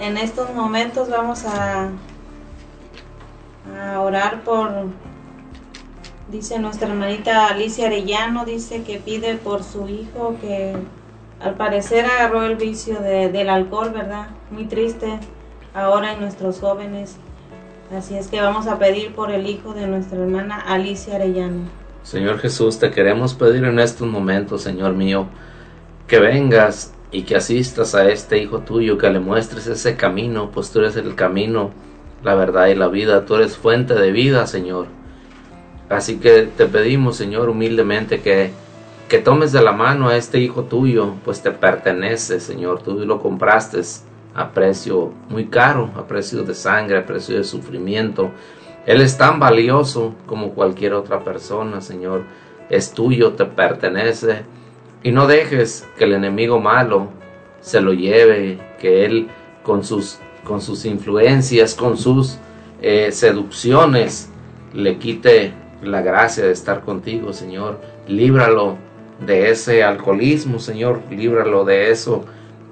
en estos momentos vamos a, orar por, dice nuestra hermanita Alicia Arellano, dice que pide por su hijo que al parecer agarró el vicio de, del alcohol, ¿verdad? Muy triste ahora en nuestros jóvenes. Así es que vamos a pedir por el hijo de nuestra hermana Alicia Arellano. Señor Jesús, te queremos pedir en estos momentos, Señor mío, que vengas y que asistas a este hijo tuyo, que le muestres ese camino, pues tú eres el camino, la verdad y la vida, tú eres fuente de vida, Señor. Así que te pedimos, Señor, humildemente que, que tomes de la mano a este hijo tuyo, pues te pertenece, Señor, tú lo compraste a precio muy caro, a precio de sangre, a precio de sufrimiento, él es tan valioso como cualquier otra persona, Señor. Es tuyo, te pertenece. Y no dejes que el enemigo malo se lo lleve, que Él con sus, con sus influencias, con sus eh, seducciones, le quite la gracia de estar contigo, Señor. Líbralo de ese alcoholismo, Señor. Líbralo de eso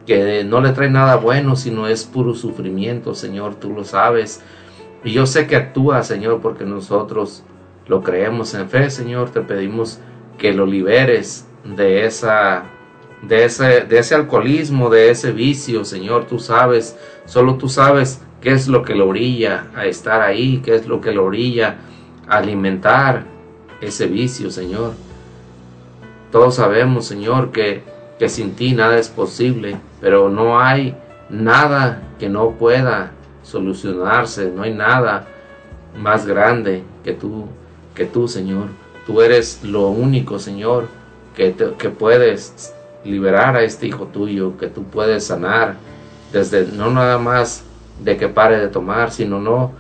que no le trae nada bueno, sino es puro sufrimiento, Señor. Tú lo sabes. Y yo sé que actúa, Señor, porque nosotros lo creemos en fe, Señor. Te pedimos que lo liberes de esa de ese, de ese alcoholismo, de ese vicio, Señor. Tú sabes, solo tú sabes qué es lo que lo orilla a estar ahí, qué es lo que lo orilla a alimentar ese vicio, Señor. Todos sabemos, Señor, que, que sin ti nada es posible, pero no hay nada que no pueda solucionarse, no hay nada más grande que tú, que tú, Señor. Tú eres lo único, Señor, que, puedes liberar a este hijo tuyo, que tú puedes sanar, desde no nada más de que pare de tomar, sino no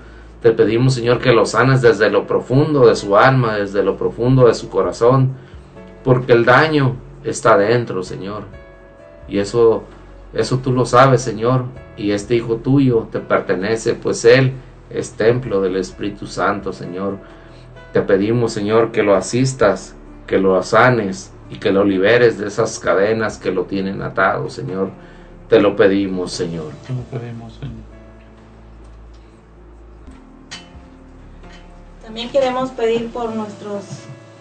Te pedimos, Señor, que lo sanes desde lo profundo de su alma, desde lo profundo de su corazón, porque el daño está dentro, Señor. Y eso, eso tú lo sabes, Señor. Y este hijo tuyo te pertenece, pues él es templo del Espíritu Santo, Señor. Te pedimos, Señor, que lo asistas, que lo sanes y que lo liberes de esas cadenas que lo tienen atado, Señor. Te lo pedimos, Señor. Te lo pedimos, Señor. También queremos pedir por nuestros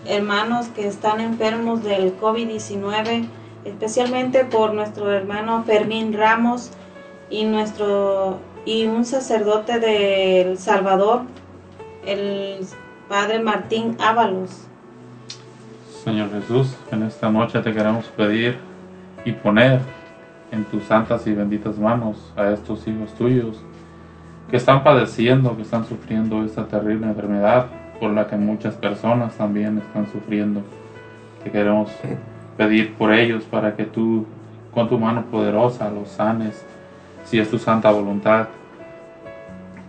hermanos que están enfermos del COVID-19, especialmente por nuestro hermano Fermín Ramos y nuestro y un sacerdote de El Salvador, el padre Martín Ábalos. Señor Jesús, en esta noche te queremos pedir y poner en tus santas y benditas manos a estos hijos tuyos que están padeciendo, que están sufriendo esta terrible enfermedad por la que muchas personas también están sufriendo. Te queremos pedir por ellos para que tú con tu mano poderosa los sanes, si es tu santa voluntad,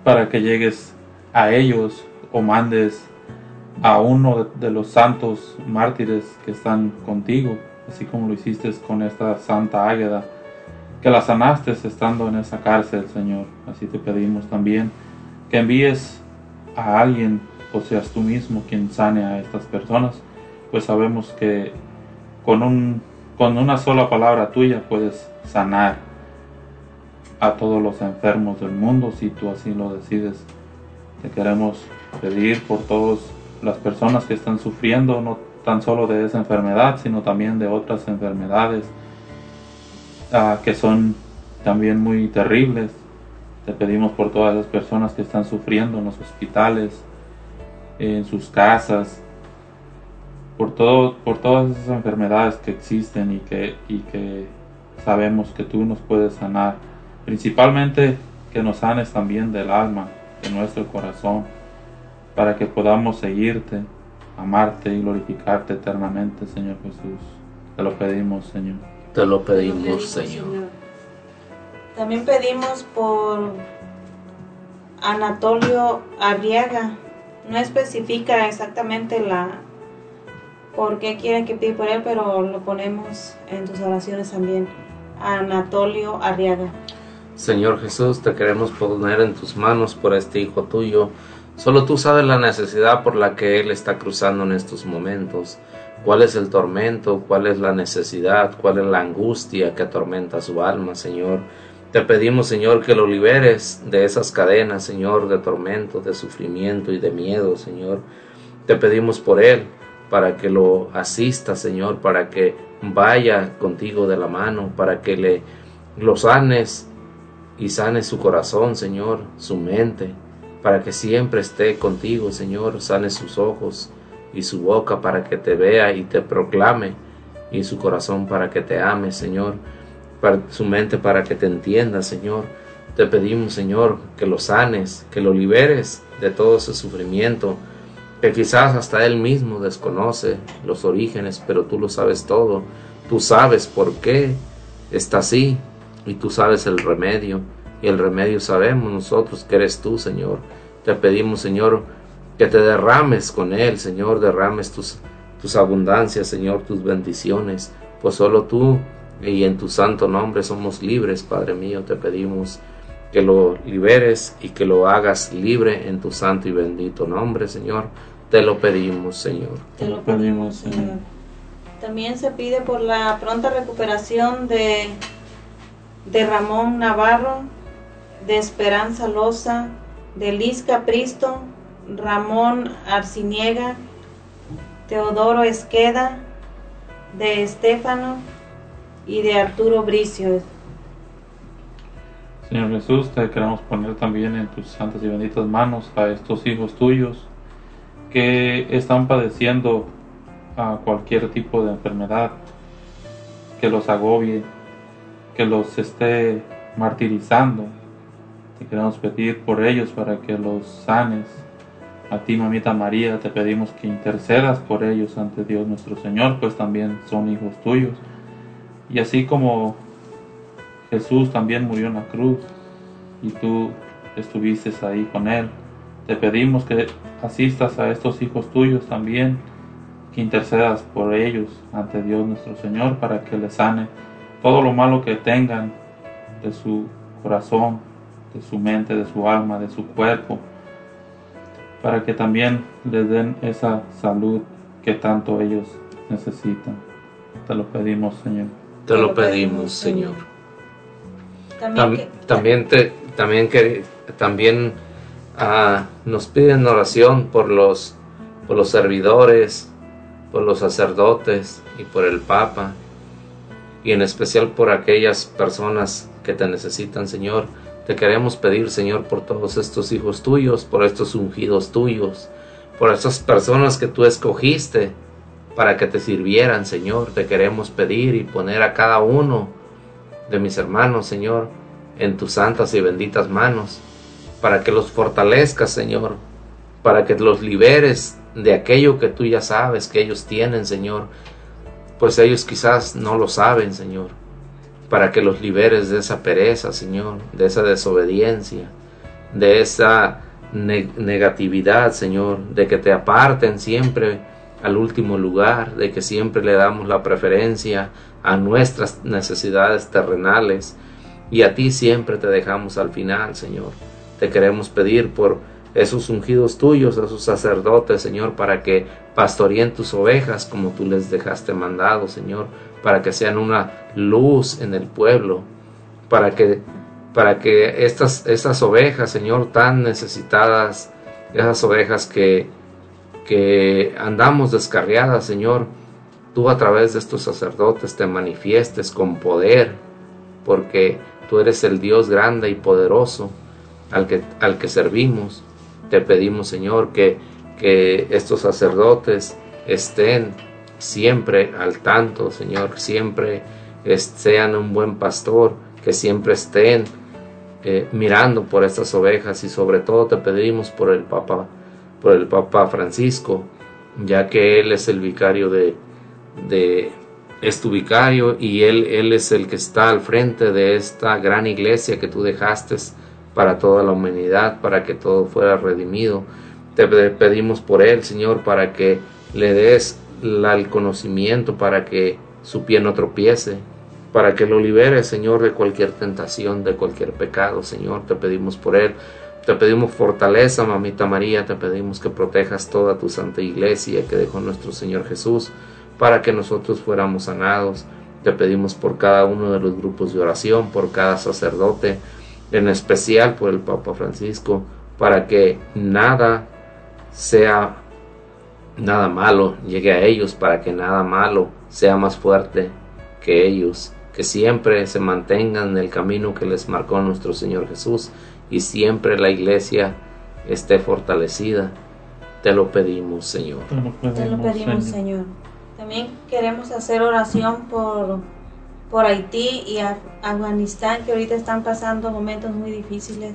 para que llegues a ellos o mandes a uno de los santos mártires que están contigo, así como lo hiciste con esta santa Águeda, que la sanaste estando en esa cárcel, Señor. Así te pedimos también que envíes a alguien, o seas tú mismo quien sane a estas personas, pues sabemos que con, un, con una sola palabra tuya puedes sanar a todos los enfermos del mundo si tú así lo decides. Te queremos pedir por todas las personas que están sufriendo, no tan solo de esa enfermedad, sino también de otras enfermedades ah, que son también muy terribles. Te pedimos por todas las personas que están sufriendo en los hospitales, en sus casas, por, todo, por todas esas enfermedades que existen y que, y que sabemos que tú nos puedes sanar. Principalmente que nos sanes también del alma, de nuestro corazón, para que podamos seguirte, amarte y glorificarte eternamente, Señor Jesús. Te lo pedimos, Señor. Te lo pedimos, Señor. También pedimos por Anatolio Arriaga. No especifica exactamente la por qué quieren que pida por él, pero lo ponemos en tus oraciones también. Anatolio Arriaga. Señor Jesús, te queremos poner en tus manos por este hijo tuyo. Solo tú sabes la necesidad por la que él está cruzando en estos momentos. ¿Cuál es el tormento? ¿Cuál es la necesidad? ¿Cuál es la angustia que atormenta su alma, Señor? Te pedimos, Señor, que lo liberes de esas cadenas, Señor, de tormento, de sufrimiento y de miedo, Señor. Te pedimos por él, para que lo asista, Señor, para que vaya contigo de la mano, para que le lo sanes y sane su corazón, Señor, su mente, para que siempre esté contigo, Señor, sane sus ojos y su boca para que te vea y te proclame, y su corazón para que te ame, Señor, su mente para que te entienda, Señor. Te pedimos, Señor, que lo sanes, que lo liberes de todo ese sufrimiento, que quizás hasta él mismo desconoce los orígenes, pero tú lo sabes todo, tú sabes por qué está así, y tú sabes el remedio, y el remedio sabemos nosotros que eres tú, Señor. Te pedimos, Señor, que te derrames con Él, Señor, derrames tus, tus abundancias, Señor, tus bendiciones, pues solo tú y en tu santo nombre somos libres, Padre mío, te pedimos que lo liberes y que lo hagas libre en tu santo y bendito nombre, Señor. Te lo pedimos, Señor. Te lo pedimos, Señor. También se pide por la pronta recuperación de de Ramón Navarro, de Esperanza Loza, de Liz Capristo, Ramón Arciniega, Teodoro Esqueda, de Estefano y de Arturo Bricio. Señor Jesús, te queremos poner también en tus santas y benditas manos a estos hijos tuyos que están padeciendo a cualquier tipo de enfermedad que los agobie, que los esté martirizando. Te queremos pedir por ellos para que los sanes. A ti, mamita María, te pedimos que intercedas por ellos ante Dios nuestro Señor, pues también son hijos tuyos. Y así como Jesús también murió en la cruz y tú estuviste ahí con Él, Te pedimos que asistas a estos hijos tuyos también, que intercedas por ellos ante Dios nuestro Señor para que les sane todo lo malo que tengan de su corazón, de su mente, de su alma, de su cuerpo, para que también les den esa salud que tanto ellos necesitan. Te lo pedimos, Señor. Te lo pedimos, Señor. También, también te, también que también ah, nos piden oración por los por los servidores, por los sacerdotes y por el Papa y en especial por aquellas personas que te necesitan, Señor. Te queremos pedir, Señor, por todos estos hijos tuyos, por estos ungidos tuyos, por estas personas que tú escogiste para que te sirvieran, Señor. Te queremos pedir y poner a cada uno de mis hermanos, Señor, en tus santas y benditas manos, para que los fortalezcas, Señor, para que los liberes de aquello que tú ya sabes que ellos tienen, Señor, pues ellos quizás no lo saben, Señor, para que los liberes de esa pereza, Señor, de esa desobediencia, de esa ne- negatividad, Señor, de que te aparten siempre al último lugar, de que siempre le damos la preferencia a nuestras necesidades terrenales y a ti siempre te dejamos al final, Señor. Te queremos pedir por esos ungidos tuyos, esos sacerdotes, Señor, para que pastoreen tus ovejas como tú les dejaste mandado, Señor, para que sean una luz en el pueblo, para que para que estas estas ovejas, Señor, tan necesitadas, esas ovejas que que andamos descarriadas, Señor, tú a través de estos sacerdotes te manifiestes con poder, porque tú eres el Dios grande y poderoso al que, al que servimos. Te pedimos, Señor, que, que estos sacerdotes estén siempre al tanto, Señor, siempre sean un buen pastor, que siempre estén eh, mirando por estas ovejas y sobre todo te pedimos por el Papa, por el Papa Francisco, ya que él es el vicario de, de es tu vicario y él, él es el que está al frente de esta gran iglesia que tú dejaste para toda la humanidad, para que todo fuera redimido. Te pe- pedimos por él, Señor, para que le des la- el conocimiento, para que su pie no tropiece, para que lo libere, Señor, de cualquier tentación, de cualquier pecado, Señor. Te pedimos por él. Te pedimos fortaleza, mamita María, te pedimos que protejas toda tu santa iglesia que dejó nuestro Señor Jesús para que nosotros fuéramos sanados. Te pedimos por cada uno de los grupos de oración, por cada sacerdote, en especial por el Papa Francisco, para que nada sea, nada malo llegue a ellos, para que nada malo sea más fuerte que ellos, que siempre se mantengan en el camino que les marcó nuestro Señor Jesús y siempre la iglesia esté fortalecida. Te lo pedimos, Señor. Te lo pedimos, Te lo pedimos, Señor. También queremos hacer oración por, por Haití y Af- Afganistán, que ahorita están pasando momentos muy difíciles,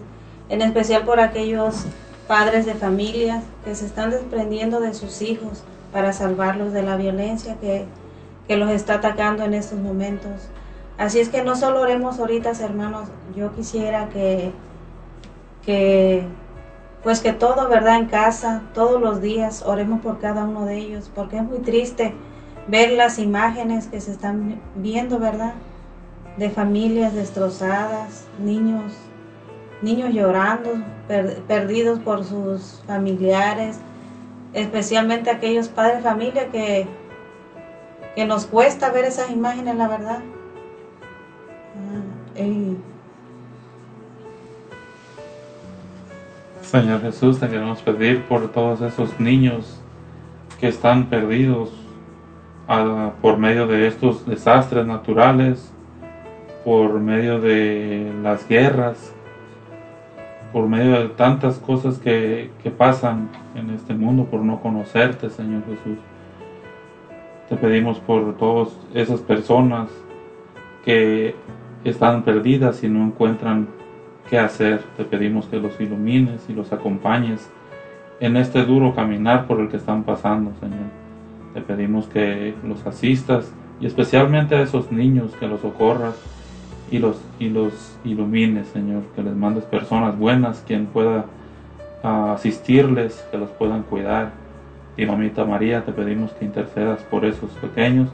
en especial por aquellos padres de familias que se están desprendiendo de sus hijos para salvarlos de la violencia que, que los está atacando en estos momentos. Así es que no solo oremos ahorita, hermanos, yo quisiera que, que pues que todo, ¿verdad? En casa, todos los días, oremos por cada uno de ellos, porque es muy triste ver las imágenes que se están viendo, ¿verdad? De familias destrozadas, niños, niños llorando, per- perdidos por sus familiares, especialmente aquellos padres de familia que, que nos cuesta ver esas imágenes, la verdad. Ah, Señor Jesús, te queremos pedir por todos esos niños que están perdidos ah, por medio de estos desastres naturales, por medio de las guerras, por medio de tantas cosas que, que pasan en este mundo por no conocerte, Señor Jesús. Te pedimos por todas esas personas que están perdidas y no encuentran qué hacer. Te pedimos que los ilumines y los acompañes en este duro caminar por el que están pasando, Señor. Te pedimos que los asistas y especialmente a esos niños que los socorras y los, y los ilumines, Señor. Que les mandes personas buenas quien pueda a asistirles, que los puedan cuidar. Y mamita María, te pedimos que intercedas por esos pequeños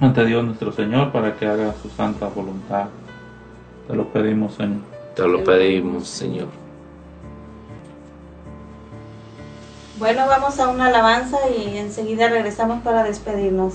ante Dios nuestro Señor para que haga su santa voluntad. Te lo pedimos, Señor. Te lo pedimos, Señor. Bueno, vamos a una alabanza y enseguida regresamos para despedirnos.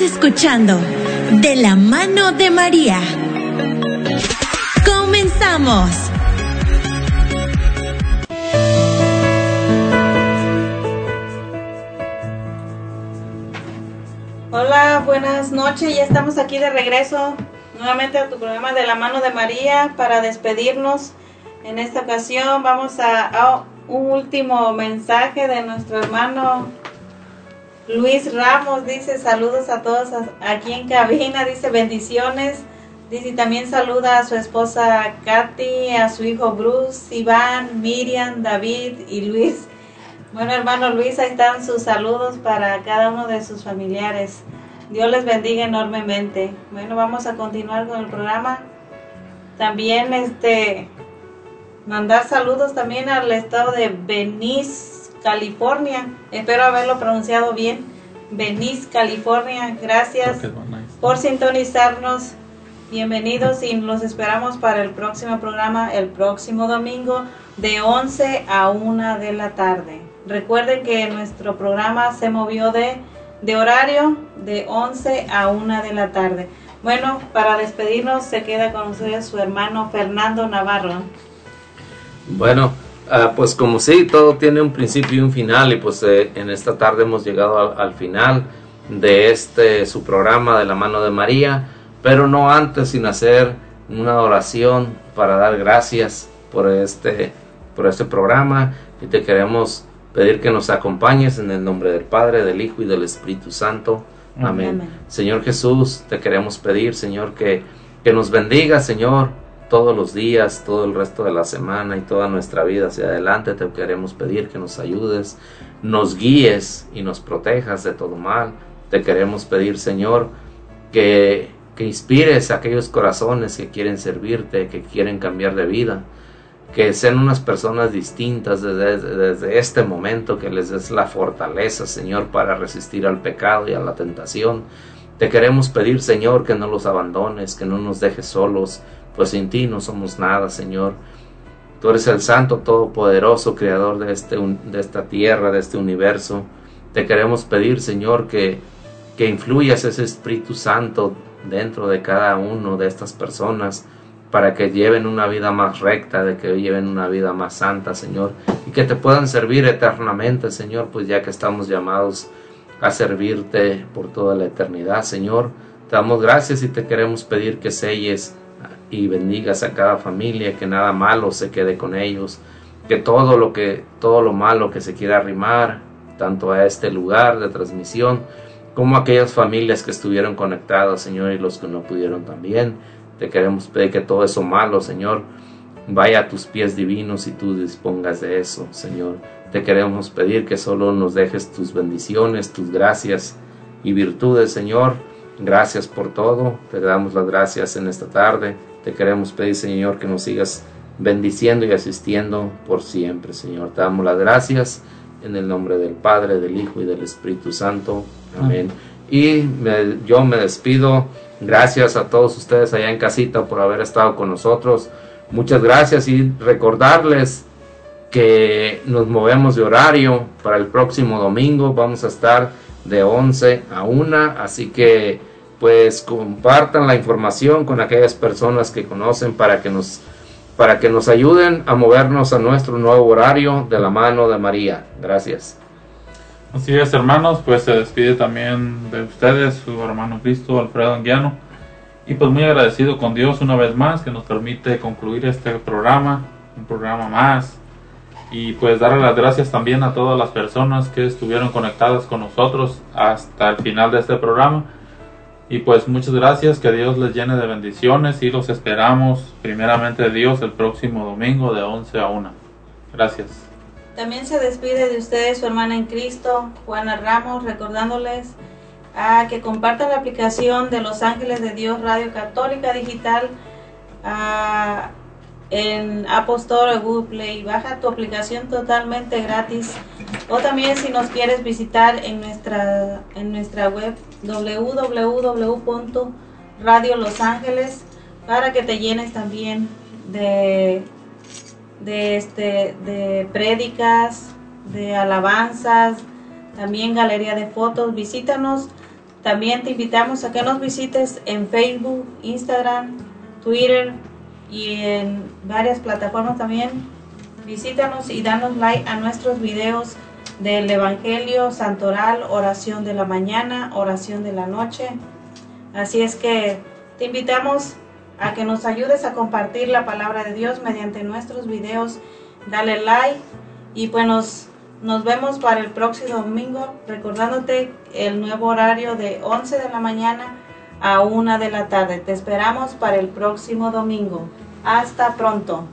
Escuchando De la mano de María. Comenzamos. Hola, buenas noches. Ya estamos aquí de regreso nuevamente a tu programa de la mano de María para despedirnos. En esta ocasión vamos a un último mensaje de nuestro hermano Luis Ramos. Dice saludos a todos aquí en cabina. Dice bendiciones. Dice también saluda a su esposa Katy, a su hijo Bruce, Iván, Miriam, David y Luis. Bueno, hermano Luis, ahí están sus saludos para cada uno de sus familiares. Dios les bendiga enormemente. Bueno, vamos a continuar con el programa. También este mandar saludos también al estado de Venice, California. Espero haberlo pronunciado bien. Venice, California. Gracias por sintonizarnos. Bienvenidos y los esperamos para el próximo programa el próximo domingo de 11 a 1 de la tarde. Recuerden que nuestro programa se movió de, de horario de 11 a 1 de la tarde. Bueno, para despedirnos se queda con ustedes su hermano Fernando Navarro. Bueno, ah, pues como sí, todo tiene un principio y un final y pues eh, en esta tarde hemos llegado al, al final de este su programa de la mano de María, pero no antes sin hacer una oración para dar gracias por este por este programa y te queremos pedir que nos acompañes en el nombre del Padre, del Hijo y del Espíritu Santo. Amén. Amén. Señor Jesús, te queremos pedir, Señor, que, que nos bendiga, Señor, todos los días, todo el resto de la semana y toda nuestra vida hacia adelante. Te queremos pedir que nos ayudes, nos guíes y nos protejas de todo mal. Te queremos pedir, Señor, que, que inspires a aquellos corazones que quieren servirte, que quieren cambiar de vida que sean unas personas distintas desde, desde, este momento, que les des la fortaleza, Señor, para resistir al pecado y a la tentación. Te queremos pedir, Señor, que no los abandones, que no nos dejes solos, pues sin ti no somos nada, Señor. Tú eres el Santo Todopoderoso, Creador de, este, de esta tierra, de este universo. Te queremos pedir, Señor, que, que influyas ese Espíritu Santo dentro de cada uno de estas personas para que lleven una vida más recta, de que lleven una vida más santa, Señor, y que te puedan servir eternamente, Señor, pues ya que estamos llamados a servirte por toda la eternidad, Señor. Te damos gracias y te queremos pedir que selles y bendigas a cada familia, que nada malo se quede con ellos, que todo lo que todo lo malo que se quiera arrimar tanto a este lugar de transmisión como a aquellas familias que estuvieron conectadas, Señor, y los que no pudieron también. Te queremos pedir que todo eso malo, Señor, vaya a tus pies divinos y tú dispongas de eso, Señor. Te queremos pedir que solo nos dejes tus bendiciones, tus gracias y virtudes, Señor. Gracias por todo. Te damos las gracias en esta tarde. Te queremos pedir, Señor, que nos sigas bendiciendo y asistiendo por siempre, Señor. Te damos las gracias en el nombre del Padre, del Hijo y del Espíritu Santo. Amén. Y yo me despido. Gracias a todos ustedes allá en casita por haber estado con nosotros. Muchas gracias y recordarles que nos movemos de horario para el próximo domingo. Vamos a estar de 11 a 1. Así que pues compartan la información con aquellas personas que conocen para que nos para que nos ayuden a movernos a nuestro nuevo horario de la mano de María. Gracias. Así es, hermanos, pues se despide también de ustedes su hermano Cristo, Alfredo Anguiano. Y pues muy agradecido con Dios una vez más que nos permite concluir este programa, un programa más. Y pues darle las gracias también a todas las personas que estuvieron conectadas con nosotros hasta el final de este programa. Y pues muchas gracias, que Dios les llene de bendiciones y los esperamos primeramente Dios el próximo domingo de 11 a 1. Gracias. También se despide de ustedes su hermana en Cristo, Juana Ramos, recordándoles a que compartan la aplicación de Los Ángeles de Dios Radio Católica Digital ah, en Apple Store o Google Play. Baja tu aplicación totalmente gratis. O también si nos quieres visitar en nuestra, en nuestra web www.radio Los Ángeles para que te llenes también de de este de prédicas, de alabanzas, también galería de fotos. Visítanos. También te invitamos a que nos visites en Facebook, Instagram, Twitter y en varias plataformas también. Visítanos y danos like a nuestros videos del Evangelio, Santoral, oración de la mañana, oración de la noche. Así es que te invitamos a que nos ayudes a compartir la palabra de Dios mediante nuestros videos. Dale like y pues nos, nos vemos para el próximo domingo, recordándote el nuevo horario de 11 de la mañana a 1 de la tarde. Te esperamos para el próximo domingo. Hasta pronto.